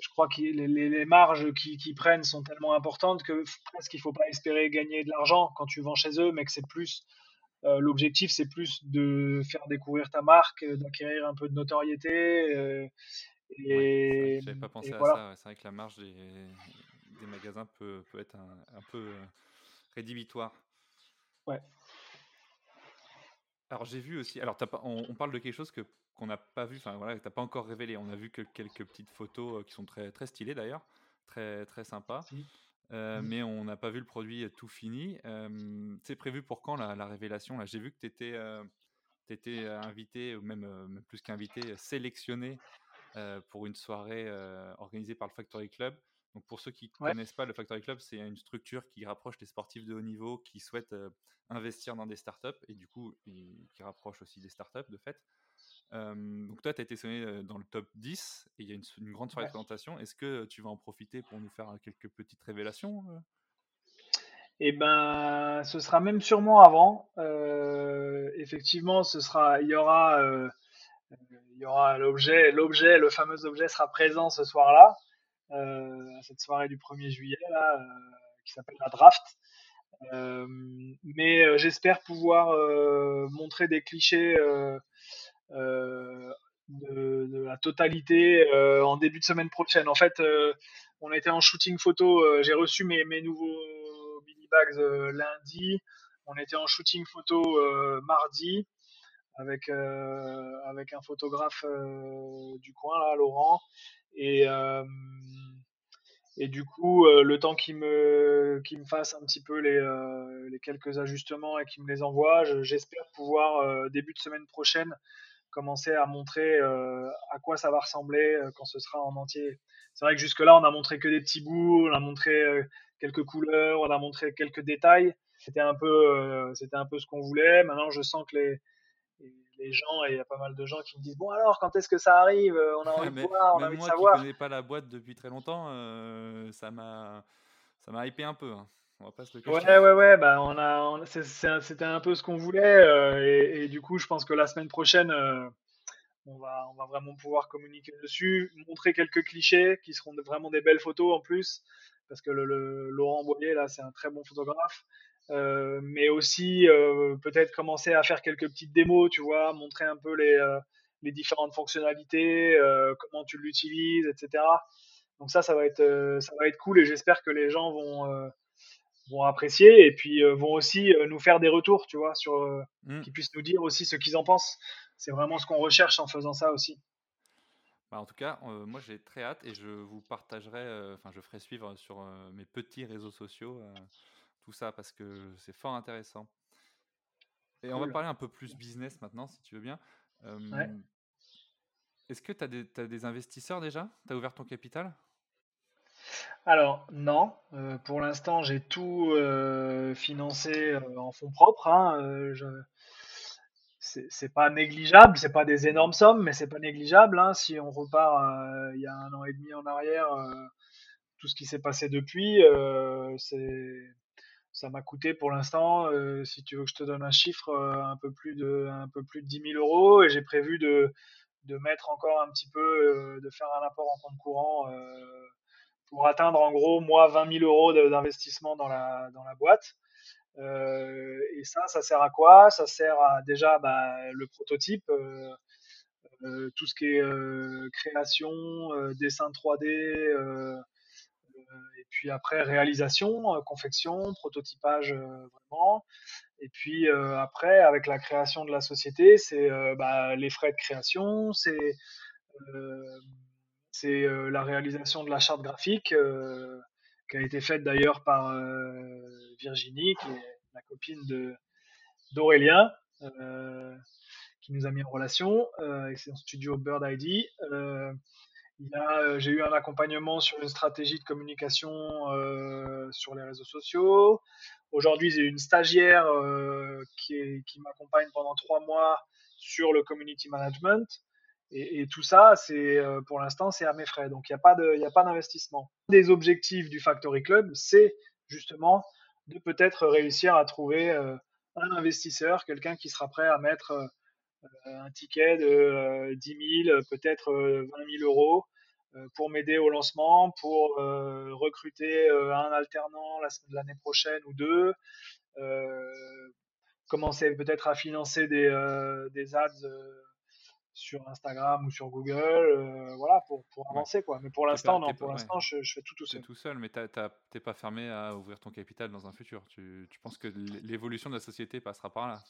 Speaker 2: je crois que les, marges qui, prennent sont tellement importantes que presque il ne faut pas espérer gagner de l'argent quand tu vends chez eux, mais que c'est plus euh, l'objectif, c'est plus de faire découvrir ta marque, d'acquérir un peu de notoriété.
Speaker 1: et j'avais pas pensé à ça. C'est vrai que la marge des, magasins peut, être un, un peu rédhibitoire.
Speaker 2: Ouais.
Speaker 1: Alors j'ai vu aussi. Alors on, parle de quelque chose que qu'on n'a pas vu. Enfin voilà, t'as pas encore révélé. On a vu que quelques petites photos euh, qui sont très très stylées d'ailleurs, très très sympas. Euh, mmh. Mais on n'a pas vu le produit tout fini. c'est prévu pour quand la, révélation Là, j'ai vu que tu étais, étais, invité, ou même, plus qu'invité, sélectionné pour une soirée organisée par le Factory Club. Donc pour ceux qui ne connaissent pas le Factory Club, c'est une structure qui rapproche les sportifs de haut niveau qui souhaitent euh, investir dans des startups et du coup qui rapproche aussi des startups de fait. Euh, donc toi, tu as été euh, dans le top 10 et il y a une, grande soirée de présentation. Est-ce que tu vas en profiter pour nous faire quelques petites révélations
Speaker 2: eh ben, ce sera même sûrement avant. effectivement, ce sera, il y aura, il y aura l'objet, l'objet, le fameux objet sera présent ce soir-là. Cette soirée du 1er juillet là, qui s'appelle la draft. Mais j'espère pouvoir montrer des clichés de, la totalité en début de semaine prochaine. En fait, on était en shooting photo. J'ai reçu mes, mes nouveaux mini bags lundi. On était en shooting photo mardi avec avec un photographe du coin là, Laurent. Et et du coup, euh, le temps qu'il me, qu'il me fasse un petit peu les, euh, les quelques ajustements et qu'il me les envoie, j'espère pouvoir, euh, début de semaine prochaine, commencer à montrer à quoi ça va ressembler quand ce sera en entier. C'est vrai que jusque-là, on a montré que des petits bouts, on a montré quelques couleurs, on a montré quelques détails. C'était un peu, c'était un peu ce qu'on voulait. Maintenant, je sens que les, les gens, et il y a pas mal de gens qui me disent Bon, alors, quand est-ce que ça arrive? On a envie de voir, on a envie de savoir.
Speaker 1: Moi qui connais pas la boîte depuis très longtemps, euh, ça m'a ça m'a hypé un peu. Hein. On.
Speaker 2: Ouais, ouais, ouais, bah, on a, c'était un peu ce qu'on voulait. Euh, et, du coup, je pense que la semaine prochaine, euh, on, va, on va vraiment pouvoir communiquer dessus, montrer quelques clichés qui seront vraiment des belles photos en plus. Parce que Laurent Boyer, là, c'est un très bon photographe. Euh, mais aussi peut-être commencer à faire quelques petites démos, tu vois, montrer un peu les, les différentes fonctionnalités, comment tu l'utilises, etc. Donc ça, ça va être, ça va être cool et j'espère que les gens vont, vont apprécier et puis vont aussi nous faire des retours, tu vois, sur, mmh. qu'ils puissent nous dire aussi ce qu'ils en pensent. C'est vraiment ce qu'on recherche en faisant ça aussi.
Speaker 1: Bah en tout cas, moi j'ai très hâte et je vous partagerai, enfin je ferai suivre sur mes petits réseaux sociaux tout ça parce que c'est fort intéressant. Et on va parler un peu plus business maintenant, si tu veux bien. Est-ce que tu as, as, des investisseurs déjà? Tu as ouvert ton capital?
Speaker 2: Alors non, euh, pour l'instant j'ai tout euh, financé euh, en fonds propres. Hein, c'est pas négligeable, c'est pas des énormes sommes, mais c'est pas négligeable. Hein. si on repart il y a un an et demi en arrière, tout ce qui s'est passé depuis, ça m'a coûté pour l'instant, si tu veux que je te donne un chiffre, un peu plus de un peu plus de 10 000 euros et j'ai prévu de, de mettre encore un petit peu, de faire un apport en compte courant pour atteindre en gros moi 20 000 euros d'investissement dans la dans la boîte. et ça, ça sert à quoi? Ça sert à déjà bah, le prototype. tout ce qui est création, dessin 3D, et puis après réalisation, confection, prototypage vraiment. Et puis après, avec la création de la société, c'est bah, les frais de création, c'est c'est la réalisation de la charte graphique qui a été faite d'ailleurs par Virginie, qui est la copine d'Aurélien, qui nous a mis en relation avec son studio Bird ID. j'ai eu un accompagnement sur une stratégie de communication sur les réseaux sociaux. Aujourd'hui, j'ai une stagiaire qui m'accompagne pendant trois mois sur le community management. Et, tout ça, c'est euh, pour l'instant, c'est à mes frais. Donc, il n'y a pas de, d'investissement. Des objectifs du Factory Club, c'est justement de peut-être réussir à trouver euh, un investisseur, quelqu'un qui sera prêt à mettre euh, un ticket de 10 000, peut-être 20 000 euros pour m'aider au lancement, pour recruter un alternant l'année prochaine ou deux, commencer peut-être à financer des ads sur Instagram ou sur Google, euh, voilà, pour, pour avancer quoi. Mais pour l'instant, non, pour l'instant, je, je, fais tout tout seul.
Speaker 1: tout seul, mais t'es pas fermé à ouvrir ton capital dans un futur. Tu, tu penses que l'évolution de la société passera par là?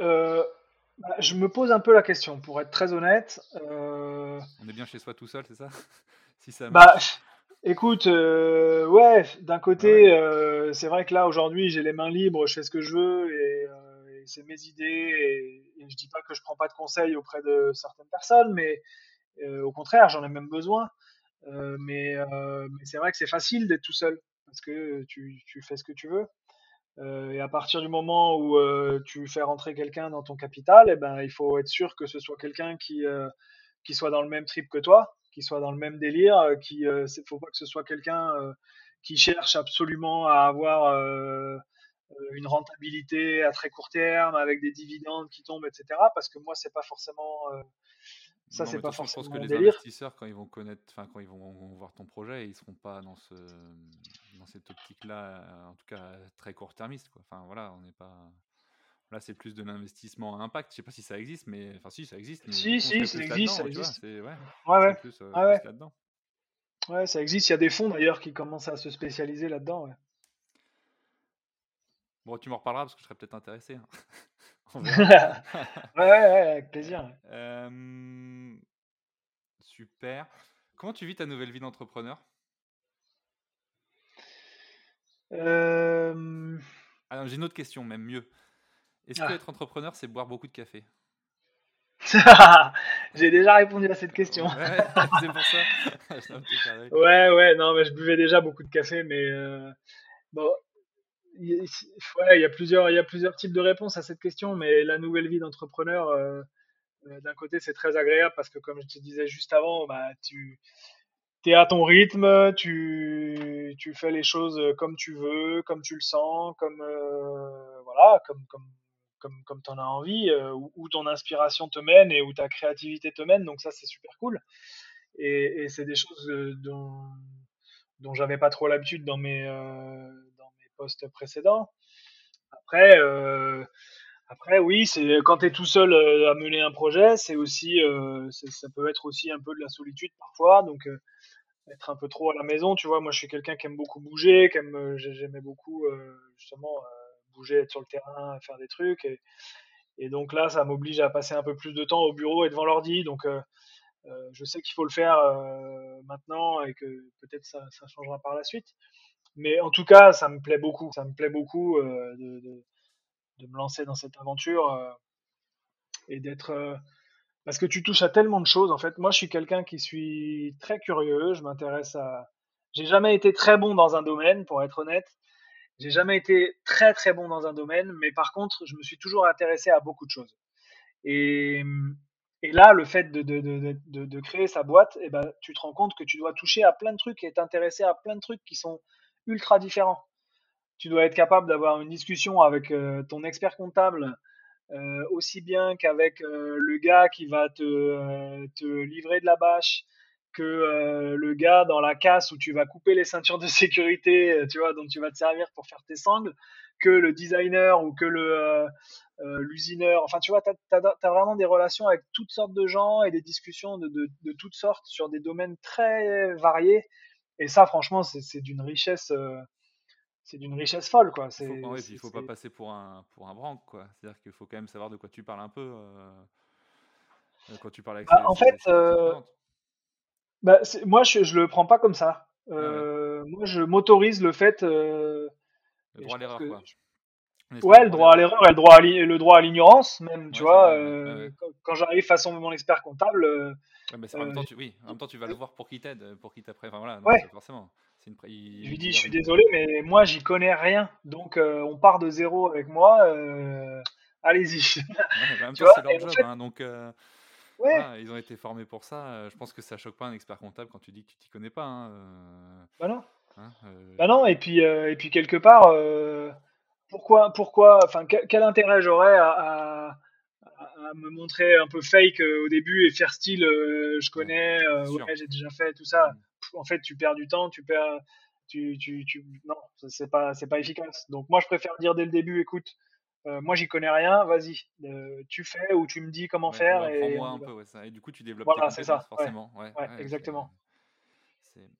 Speaker 2: Euh, bah, Je me pose un peu la question, pour être très honnête. Euh,
Speaker 1: On est bien chez soi tout seul, c'est ça?
Speaker 2: Si ça. Bah, écoute, ouais, d'un côté, c'est vrai que là aujourd'hui, j'ai les mains libres, je fais ce que je veux et c'est mes idées et, et, je dis pas que je prends pas de conseils auprès de certaines personnes, mais euh, au contraire, j'en ai même besoin. Euh, mais, euh, mais c'est vrai que c'est facile d'être tout seul parce que tu, tu, fais ce que tu veux. et à partir du moment où tu fais rentrer quelqu'un dans ton capital, eh ben, il faut être sûr que ce soit quelqu'un qui, qui soit dans le même trip que toi, qui soit dans le même délire, qui, faut pas que ce soit quelqu'un qui cherche absolument à avoir une rentabilité à très court terme avec des dividendes qui tombent, etc. Parce que moi, c'est pas forcément euh, ça, c'est pas forcément. Je pense que les
Speaker 1: investisseurs, quand ils vont connaître, enfin, quand ils vont voir ton projet, ils seront pas dans ce, dans cette optique-là, euh, en tout cas très court-termiste, quoi. Enfin, voilà, on n'est pas. Là, c'est plus de l'investissement à impact. Je sais pas si ça existe, mais enfin, si, ça existe.
Speaker 2: Si, si, ça existe, ça existe.
Speaker 1: ouais,
Speaker 2: ouais, ouais.
Speaker 1: Plus,
Speaker 2: ouais. là-dedans. Ouais, ça existe. Il y a des fonds d'ailleurs qui commencent à se spécialiser là-dedans. Ouais.
Speaker 1: Bon, tu m'en reparleras parce que je serais peut-être intéressé. Hein.
Speaker 2: ouais, ouais, avec plaisir.
Speaker 1: super. Comment tu vis ta nouvelle vie d'entrepreneur?
Speaker 2: Euh...
Speaker 1: Alors, j'ai une autre question, même mieux. Est-ce que ah. être entrepreneur, c'est boire beaucoup de café?
Speaker 2: J'ai déjà répondu à cette question.
Speaker 1: Ouais, c'est pour ça.
Speaker 2: ouais, ouais, non, mais je buvais déjà beaucoup de café, mais euh, bon, il y a plusieurs, il y a plusieurs types de réponses à cette question, mais la nouvelle vie d'entrepreneur, euh, euh, d'un côté, c'est très agréable parce que, comme je te disais juste avant, bah, tu es à ton rythme, tu, tu fais les choses comme tu veux, comme tu le sens, comme euh, voilà, comme comme comme comme t'en as envie, où, ton inspiration te mène et où ta créativité te mène. Donc ça, c'est super cool. Et, et c'est des choses dont dont j'avais pas trop l'habitude dans mes poste précédent. Après, euh, après oui, c'est quand tu es tout seul euh, à mener un projet, c'est aussi, euh, ça peut être aussi un peu de la solitude parfois. Donc, être un peu trop à la maison, tu vois. Moi, je suis quelqu'un qui aime beaucoup bouger, qui aime, j'aimais beaucoup justement bouger, être sur le terrain, faire des trucs. Et, donc là, ça m'oblige à passer un peu plus de temps au bureau et devant l'ordi. Donc, je sais qu'il faut le faire maintenant et que peut-être ça, changera par la suite. Mais en tout cas, ça me plaît beaucoup. Ça me plaît beaucoup euh, de, de, me lancer dans cette aventure euh, et d'être. Euh, parce que tu touches à tellement de choses. En fait, moi, je suis quelqu'un qui suis très curieux. Je m'intéresse à. J'ai jamais été très bon dans un domaine, pour être honnête. J'ai jamais été très très bon dans un domaine, mais par contre, je me suis toujours intéressé à beaucoup de choses. Et, et là, le fait de, de, de, de créer sa boîte, eh ben, tu te rends compte que tu dois toucher à plein de trucs et t'intéresser à plein de trucs qui sont ultra différent. Tu dois être capable d'avoir une discussion avec euh, ton expert comptable, euh, aussi bien qu'avec euh, le gars qui va te, livrer de la bâche, que le gars dans la casse où tu vas couper les ceintures de sécurité, tu vois, dont tu vas te servir pour faire tes sangles, que le designer ou que le, l'usineur. Enfin, tu vois, tu as, vraiment des relations avec toutes sortes de gens et des discussions de, toutes sortes sur des domaines très variés. Et ça, franchement, c'est d'une richesse c'est d'une richesse folle quoi.
Speaker 1: Il faut, il faut pas passer pour un pour un branque quoi. C'est-à-dire qu'il faut quand même savoir de quoi tu parles un peu euh, euh, quand tu parles avec.
Speaker 2: Bah, en fait, euh, bah, moi je, je le prends pas comme ça. Ah moi je m'autorise le fait. le
Speaker 1: droit à l'erreur quoi.
Speaker 2: Ouais, le droit à l'erreur et le droit à le droit à l'ignorance même, tu vois. quand, j'arrive façon mon expert comptable.
Speaker 1: en même temps, tu, oui, en même temps, tu vas le voir pour qui t'aide, pour qui t'apprête. Enfin voilà,
Speaker 2: ouais.
Speaker 1: forcément.
Speaker 2: Je lui dis, je suis désolé, mais moi, j'y connais rien. Donc, euh, on part de zéro avec moi. Euh, allez-y.
Speaker 1: c'est leur job. Hein, donc, euh, ils ont été formés pour ça. Je pense que ça choque pas un expert comptable quand tu dis que tu t'y connais pas. Hein,
Speaker 2: bah non. Hein, bah non. Et puis, et puis quelque part, pourquoi, pourquoi, enfin, quel, intérêt j'aurais à, à, me montrer un peu fake au début et faire style, je connais, ouais, j'ai déjà fait tout ça. Mm en fait, tu perds du temps, tu perds, tu, tu, tu non, c'est pas, c'est pas efficace. Donc moi, je préfère dire dès le début, écoute, euh, moi, j'y connais rien, vas-y, euh, tu fais ou tu me dis comment faire.
Speaker 1: Et, moi un peu, ouais, ça. et du coup, tu développes
Speaker 2: voilà, c'est ça,
Speaker 1: forcément. Ouais,
Speaker 2: exactement.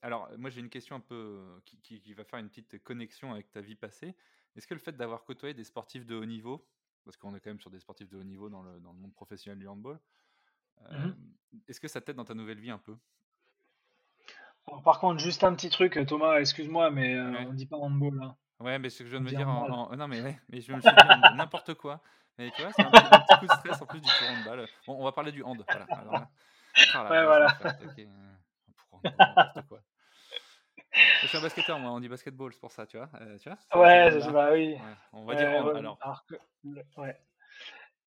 Speaker 1: Alors, moi, j'ai une question un peu qui, qui, va faire une petite connexion avec ta vie passée. Est-ce que le fait d'avoir côtoyé des sportifs de haut niveau, parce qu'on est quand même sur des sportifs de haut niveau dans le, dans le monde professionnel du handball, mmh euh, est-ce que ça t'aide dans ta nouvelle vie un peu?
Speaker 2: Par contre, juste un petit truc, Thomas, excuse-moi, mais euh, on dit pas handball là.
Speaker 1: Ouais, mais ce que je viens de me dire en, Non, mais, ouais, mais je me suis dit n'importe quoi. Mais tu vois, c'est un, petit coup de stress en plus du handball. Bon, on va parler du hand. Voilà. Alors,
Speaker 2: ah, ouais, voilà.
Speaker 1: Okay. quoi. Je suis un basketteur, moi, on dit basketball, c'est pour ça, tu vois. Euh, tu vois
Speaker 2: ouais, je, bah oui. Ouais,
Speaker 1: on va dire hand alors.
Speaker 2: ouais.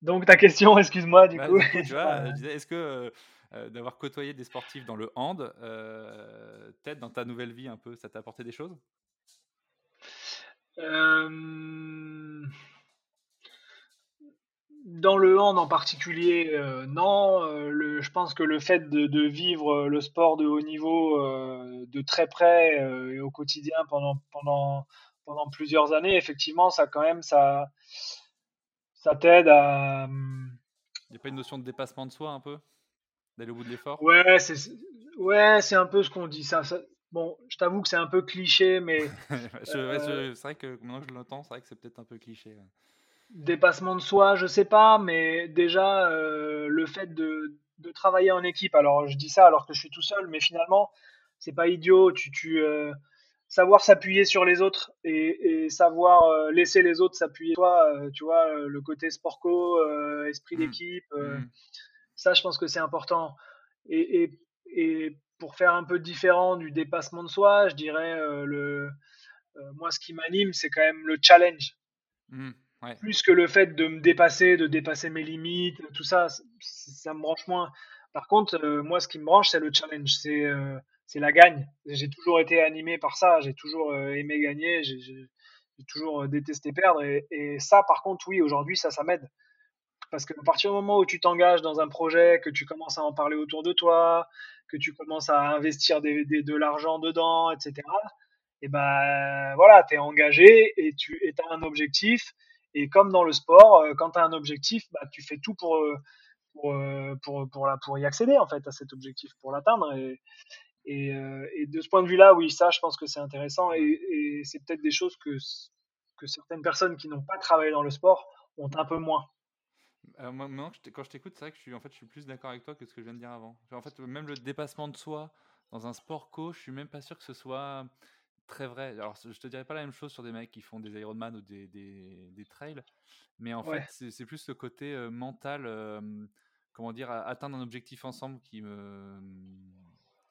Speaker 2: Donc ta question, excuse-moi, du bah, coup.
Speaker 1: tu vois, je disais, est-ce que euh, euh, d'avoir côtoyé des sportifs dans le hand euh, t'aide dans ta nouvelle vie un peu Ça t'a apporté des choses?
Speaker 2: Euh, Dans le hand en particulier, euh, non. Le, je pense que le fait de, vivre le sport de haut niveau de très près et au quotidien pendant, pendant, pendant plusieurs années, effectivement, ça quand même, ça, ça t'aide à...
Speaker 1: Il n'y a pas une notion de dépassement de soi un peu? D'aller au bout de l'effort?
Speaker 2: Ouais, c'est ouais, un peu ce qu'on dit. Ça, Bon, je t'avoue que c'est un peu cliché, mais.
Speaker 1: Euh, c'est vrai que maintenant que je l'entends, c'est vrai que c'est peut-être un peu cliché.
Speaker 2: Dépassement de soi, je sais pas, mais déjà, euh, le fait de, de, travailler en équipe, alors je dis ça alors que je suis tout seul, mais finalement, c'est pas idiot. Tu, tu, euh, savoir s'appuyer sur les autres et, et savoir laisser les autres s'appuyer sur toi, tu vois, le côté sportco, esprit mmh. d'équipe. Mmh. Ça, je pense que c'est important. Et, pour faire un peu différent du dépassement de soi, je dirais, euh, le, euh, moi, ce qui m'anime, c'est quand même le challenge. Mmh, Plus que le fait de me dépasser, de dépasser mes limites, tout ça, ça me branche moins. Par contre, euh, moi, ce qui me branche, c'est le challenge, c'est c'est la gagne. J'ai toujours été animé par ça, j'ai toujours aimé gagner, j'ai toujours détesté perdre. Et, ça, par contre, oui, aujourd'hui, ça, ça m'aide. Parce qu'à partir du moment où tu t'engages dans un projet, que tu commences à en parler autour de toi, que tu commences à investir de l'argent dedans, etc., et ben voilà, tu es engagé et tu as un objectif. Et comme dans le sport, euh, quand tu as un objectif, bah, tu fais tout pour, euh, euh, pour, pour, pour y accéder en fait à cet objectif, pour l'atteindre. Et, de ce point de vue-là, oui, ça, je pense que c'est intéressant et, c'est peut-être des choses que, que certaines personnes qui n'ont pas travaillé dans le sport ont un peu moins.
Speaker 1: Alors moi, quand je t'écoute, c'est vrai que je suis, en fait, je suis plus d'accord avec toi que ce que je viens de dire avant. En fait, même le dépassement de soi dans un sport co, je suis même pas sûr que ce soit très vrai. Alors, je te dirais pas la même chose sur des mecs qui font des Ironman ou des, des, des trails, mais en fait, c'est plus le côté euh, mental, euh, comment dire, atteindre un objectif ensemble qui me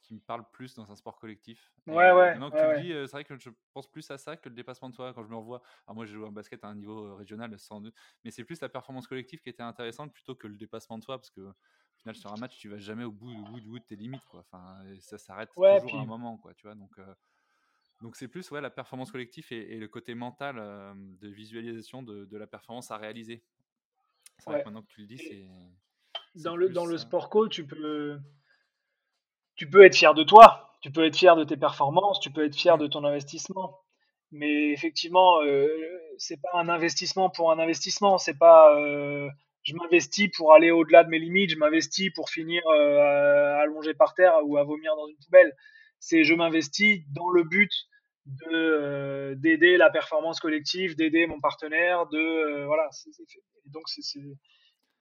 Speaker 1: qui me parle plus dans un sport collectif.
Speaker 2: Ouais, ouais.
Speaker 1: Maintenant que tu dis, c'est vrai que je pense plus à ça que le dépassement de soi quand je me revois. Alors moi, j'ai joué en basket à un niveau régional, sans mais c'est plus la performance collective qui était intéressante plutôt que le dépassement de soi parce que au final, sur un match, tu vas jamais au bout, au bout, au bout de tes limites, quoi. Enfin, ça s'arrête toujours à un moment, quoi, tu vois? Donc, euh, donc c'est plus ouais, la performance collective et, le côté mental de visualisation de, de, la performance à réaliser. C'est vrai que maintenant que tu le dis, c'est.
Speaker 2: Dans le, dans le sport co, tu peux tu peux être fier de toi, tu peux être fier de tes performances, tu peux être fier de ton investissement. mais effectivement, c'est pas un investissement pour un investissement. C'est pas je m'investis pour aller au-delà de mes limites, je m'investis pour finir allongé par terre ou à vomir dans une poubelle. C'est je m'investis dans le but de d'aider la performance collective, d'aider mon partenaire, de voilà. donc c'est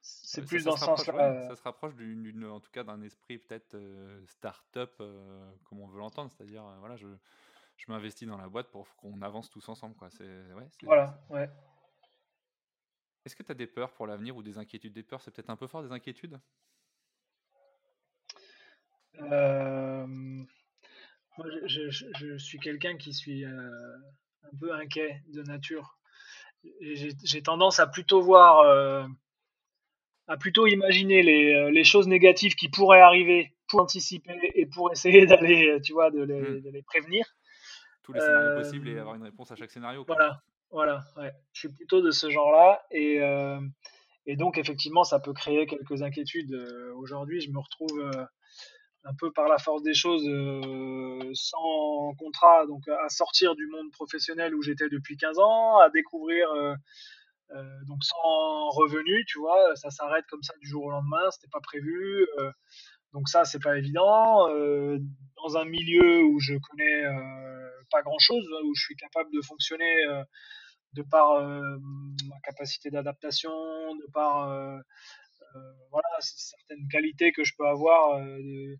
Speaker 2: c'est plus dans ce sens-là.
Speaker 1: ça se rapproche d'une, en tout cas d'un esprit peut-être start-up comme on veut l'entendre, c'est-à-dire voilà je je m'investis dans la boîte pour qu'on avance tous ensemble. Quoi. C'est, ouais,
Speaker 2: voilà, ouais.
Speaker 1: Est-ce que tu as des peurs pour l'avenir ou des inquiétudes? Des peurs, c'est peut-être un peu fort, des inquiétudes?
Speaker 2: Euh, Moi, je, je, suis quelqu'un qui suis euh, un peu inquiet de nature. J'ai tendance à plutôt voir, euh, à plutôt imaginer les, les, choses négatives qui pourraient arriver pour anticiper et pour essayer d'aller, tu vois, de les, mmh. de les prévenir
Speaker 1: tous les scénarios possibles et avoir une réponse à chaque scénario.
Speaker 2: Voilà, voilà, ouais. Je suis plutôt de ce genre-là et, euh, et donc effectivement ça peut créer quelques inquiétudes. Euh, aujourd'hui, je me retrouve euh, un peu par la force des choses sans contrat, donc à sortir du monde professionnel où j'étais depuis 15 ans, à découvrir donc sans revenu, tu vois, ça s'arrête comme ça du jour au lendemain, c'était pas prévu. donc ça, c'est pas évident. dans un milieu où je connais pas grand-chose, hein, où je suis capable de fonctionner euh, de par euh, ma capacité d'adaptation, de par euh, voilà, certaines qualités que je peux avoir, de,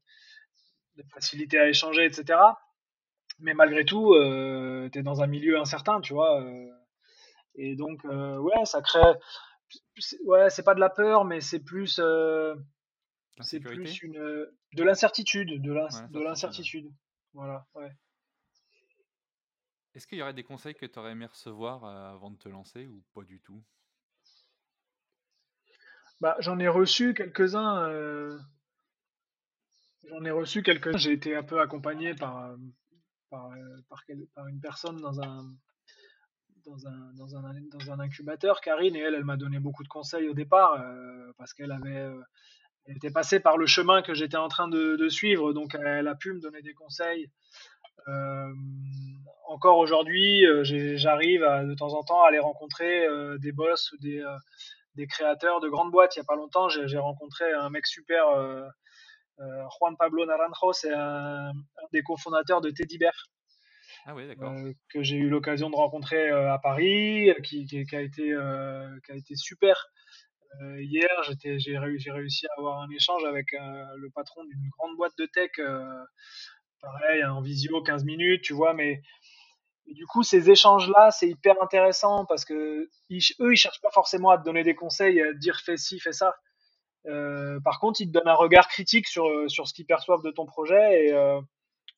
Speaker 2: facilité à échanger, etc. Mais malgré tout, tu es dans un milieu incertain, tu vois. et donc, ouais, ça crée. Ouais, c'est pas de la peur, mais c'est plus. c'est plus une. De l'incertitude. De l'incertitude. Voilà, ouais.
Speaker 1: Est-ce qu'il y aurait des conseils que tu aurais aimé recevoir euh, avant de te lancer ou pas du tout?
Speaker 2: Bah, J'en ai reçu quelques-uns. Euh, j'en ai reçu quelques-uns. J'ai été un peu accompagné par, euh, par, par, une personne dans un, dans un, dans un, dans un incubateur, Karine, et elle, elle m'a donné beaucoup de conseils au départ parce qu'elle avait. Elle était passée par le chemin que j'étais en train de, suivre, donc elle a pu me donner des conseils euh, encore aujourd'hui, euh, j'arrive de temps en temps à aller rencontrer euh, des boss ou des, des créateurs de grandes boîtes. Il n'y a pas longtemps, j'ai rencontré un mec super, Juan Pablo Naranjo, c'est un, des cofondateurs de Teddy Bear.
Speaker 1: Ah oui,
Speaker 2: que j'ai eu l'occasion de rencontrer à Paris, qui, qui, a été, qui a été super. hier, j'ai réussi à avoir un échange avec le patron d'une grande boîte de tech pareil, en visio, 15 minutes, tu vois, mais du coup, ces échanges-là, c'est hyper intéressant parce que eux, ils cherchent pas forcément à te donner des conseils, à te dire fais ci, fais ça. Euh, par contre, ils te donnent un regard critique sur, euh, sur ce qu'ils perçoivent de ton projet et, euh,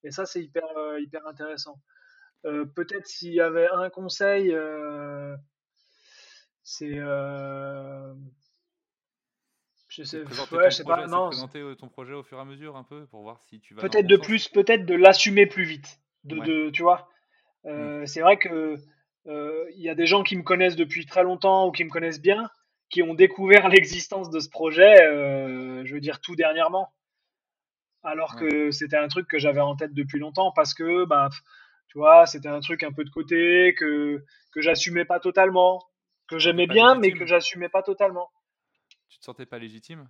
Speaker 2: et ça, c'est hyper, hyper intéressant. Peut-être s'il y avait un conseil, c'est
Speaker 1: je sais, ouais, je sais pas. Non. Présenter ton projet au fur et à mesure un peu pour voir si tu vas.
Speaker 2: Peut-être de plus, peut-être de l'assumer plus vite. De, de, tu vois. Euh, mm. C'est vrai que euh, il y a des gens qui me connaissent depuis très longtemps ou qui me connaissent bien, qui ont découvert l'existence de ce projet, je veux dire tout dernièrement. Alors que c'était un truc que j'avais en tête depuis longtemps parce que, bah, tu vois, c'était un truc un peu de côté que que j'assumais pas totalement, que j'aimais bien, mais que j'assumais pas totalement.
Speaker 1: Tu te sentais pas légitime?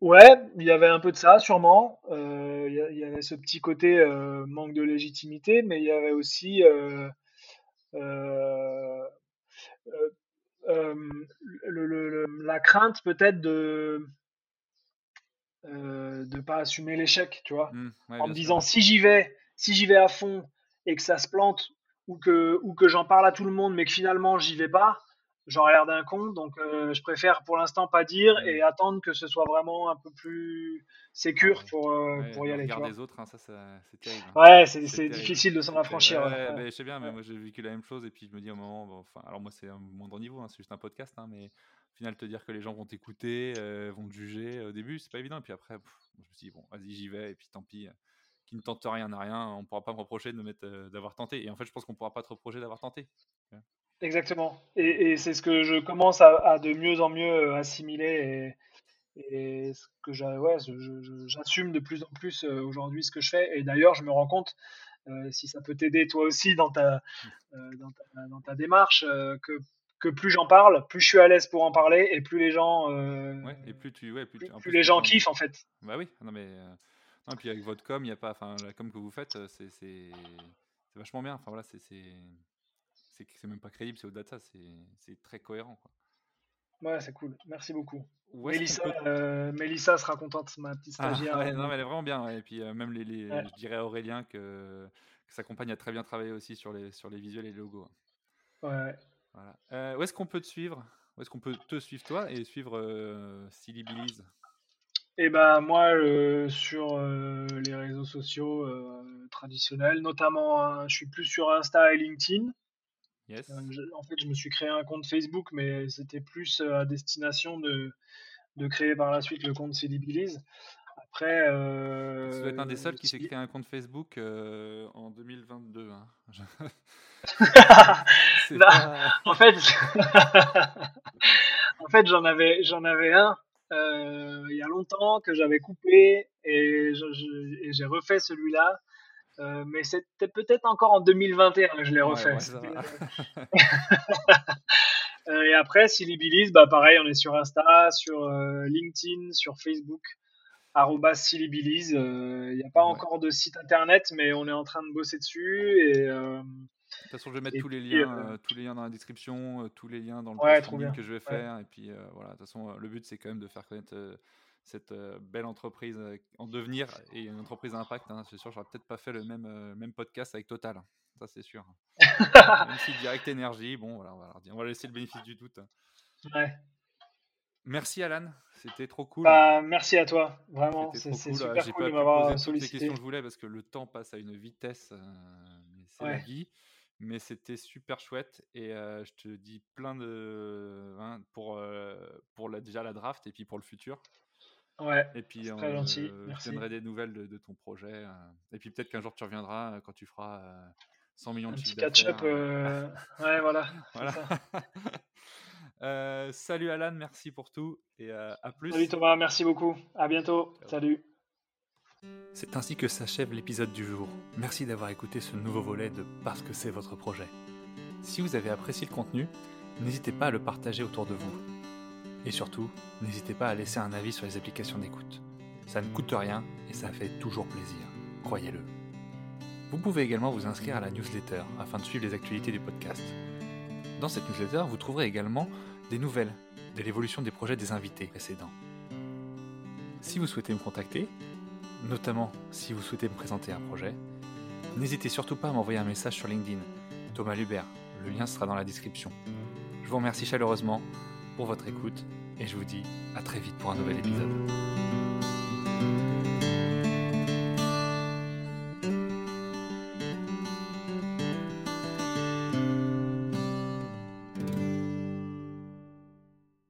Speaker 2: Ouais, il y avait un peu de ça, sûrement. Euh, il y, avait ce petit côté euh, manque de légitimité, mais il y avait aussi euh, la crainte peut-être de ne pas assumer l'échec, tu vois, mmh, en me disant si j'y vais, si j'y vais à fond et que ça se plante ou que ou que j'en parle à tout le monde, mais que finalement j'y vais pas, j'aurais l'air d'un con, donc euh, je préfère pour l'instant pas dire et attendre que ce soit vraiment un peu plus sécure pour, euh, pour y aller.
Speaker 1: Regarde les autres, hein, ça, c'est terrible.
Speaker 2: Hein. Ouais, c'est difficile de s'en affranchir.
Speaker 1: Ouais, Mais je sais bien, mais moi j'ai vécu la même chose et puis je me dis au moment, enfin, alors moi c'est un moindre niveau, hein, c'est juste un podcast, mais au final te dire que les gens vont t'écouter, euh, vont te juger au début, c'est pas évident. Et puis après, je me suis dit bon, vas-y j'y vais et puis tant pis qui ne tente rien n'a rien, on pourra pas me reprocher de mettre d'avoir tenté. Et en fait, je pense qu'on pourra pas te reprocher d'avoir tenté.
Speaker 2: Exactement. Et, c'est ce que je commence à, de mieux en mieux euh, assimiler et, ce que j'assume de plus en plus euh, aujourd'hui ce que je fais. Et d'ailleurs, je me rends compte si ça peut t'aider toi aussi dans ta, dans ta, démarche, que, que plus j'en parle, plus je suis à l'aise pour en parler et plus les gens,
Speaker 1: ouais, et plus tu, ouais,
Speaker 2: plus, plus, les gens kiffent en fait.
Speaker 1: Bah oui, non mais non, puis avec votre com, il y a pas, enfin la com que vous faites, c'est vachement bien. Enfin voilà, c'est c'est même pas crédible, c'est au-delà de ça, c'est très cohérent. Quoi.
Speaker 2: Ouais, c'est cool. Merci beaucoup. Mélissa, euh, Mélissa, sera contente, ma petite ah, stagiaire.
Speaker 1: non, mais elle est vraiment bien. Et puis euh, même les, les je dirais à Aurélien que, que, sa compagne a très bien travaillé aussi sur les, sur les visuels et les logos.
Speaker 2: Ouais.
Speaker 1: Voilà. Euh, où est-ce qu'on peut te suivre? Où est-ce qu'on peut te suivre toi et suivre Silly Billies?
Speaker 2: Et eh ben moi sur les réseaux sociaux traditionnels, notamment je suis plus sur Insta et LinkedIn. Euh, en fait, je me suis créé un compte Facebook, mais c'était plus euh, à destination de, de créer par la suite le compte CD Après. Euh,
Speaker 1: ça doit être un des seuls qui s'est créé un compte Facebook en 2022. Hein.
Speaker 2: En fait, en fait j'en avais, j'en avais un il y a longtemps que j'avais coupé et j'ai refait celui-là. Euh, mais c'était peut-être encore en 2021 que je l'ai refait. Euh, et après, Silly bah pareil, on est sur Insta, sur euh, LinkedIn, sur Facebook, Silly Il n'y a pas encore de site internet, mais on est en train de bosser dessus. Et, de
Speaker 1: toute façon, je vais mettre tous les liens, tous les liens dans la description, tous les liens dans le ouais, que je vais faire. Et puis voilà, de toute façon, le but c'est quand même de faire connaître cette euh, belle entreprise euh, en devenir et une entreprise à impact. Hein. C'est sûr, j'aurais peut-être pas fait le même, euh, même podcast avec Total. Ça, c'est sûr. même si Direct Énergie, bon, voilà, on va, on va laisser le bénéfice du doute.
Speaker 2: Ouais.
Speaker 1: Merci Alan, c'était trop cool.
Speaker 2: Bah, merci à toi, vraiment, c'est super cool de m'avoir sollicité.
Speaker 1: les questions que je voulais parce que le temps passe à une vitesse, c'est la vie. Mais c'était super chouette et je te dis plein de hein, pour pour la, déjà la draft et puis pour le futur.
Speaker 2: Ouais.
Speaker 1: Et puis, très gentil. je donnerai des nouvelles de, ton projet. Euh. et puis peut-être qu'un jour tu reviendras euh, quand tu feras 100 euh, millions de chiffres
Speaker 2: catch-up. ouais, voilà.
Speaker 1: salut Alan, merci pour tout et à plus.
Speaker 2: Salut Thomas, merci beaucoup. À bientôt. Salut.
Speaker 1: C'est ainsi que s'achève l'épisode du jour. Merci d'avoir écouté ce nouveau volet de Parce que c'est votre projet. Si vous avez apprécié le contenu, n'hésitez pas à le partager autour de vous. Et surtout, n'hésitez pas à laisser un avis sur les applications d'écoute. Ça ne coûte rien et ça fait toujours plaisir, croyez-le. Vous pouvez également vous inscrire à la newsletter afin de suivre les actualités du podcast. Dans cette newsletter, vous trouverez également des nouvelles de l'évolution des projets des invités précédents. Si vous souhaitez me contacter, notamment si vous souhaitez me présenter un projet, n'hésitez surtout pas à m'envoyer un message sur LinkedIn, Thomas Lubert, le lien sera dans la description. Je vous remercie chaleureusement pour votre écoute et je vous dis à très vite pour un nouvel épisode.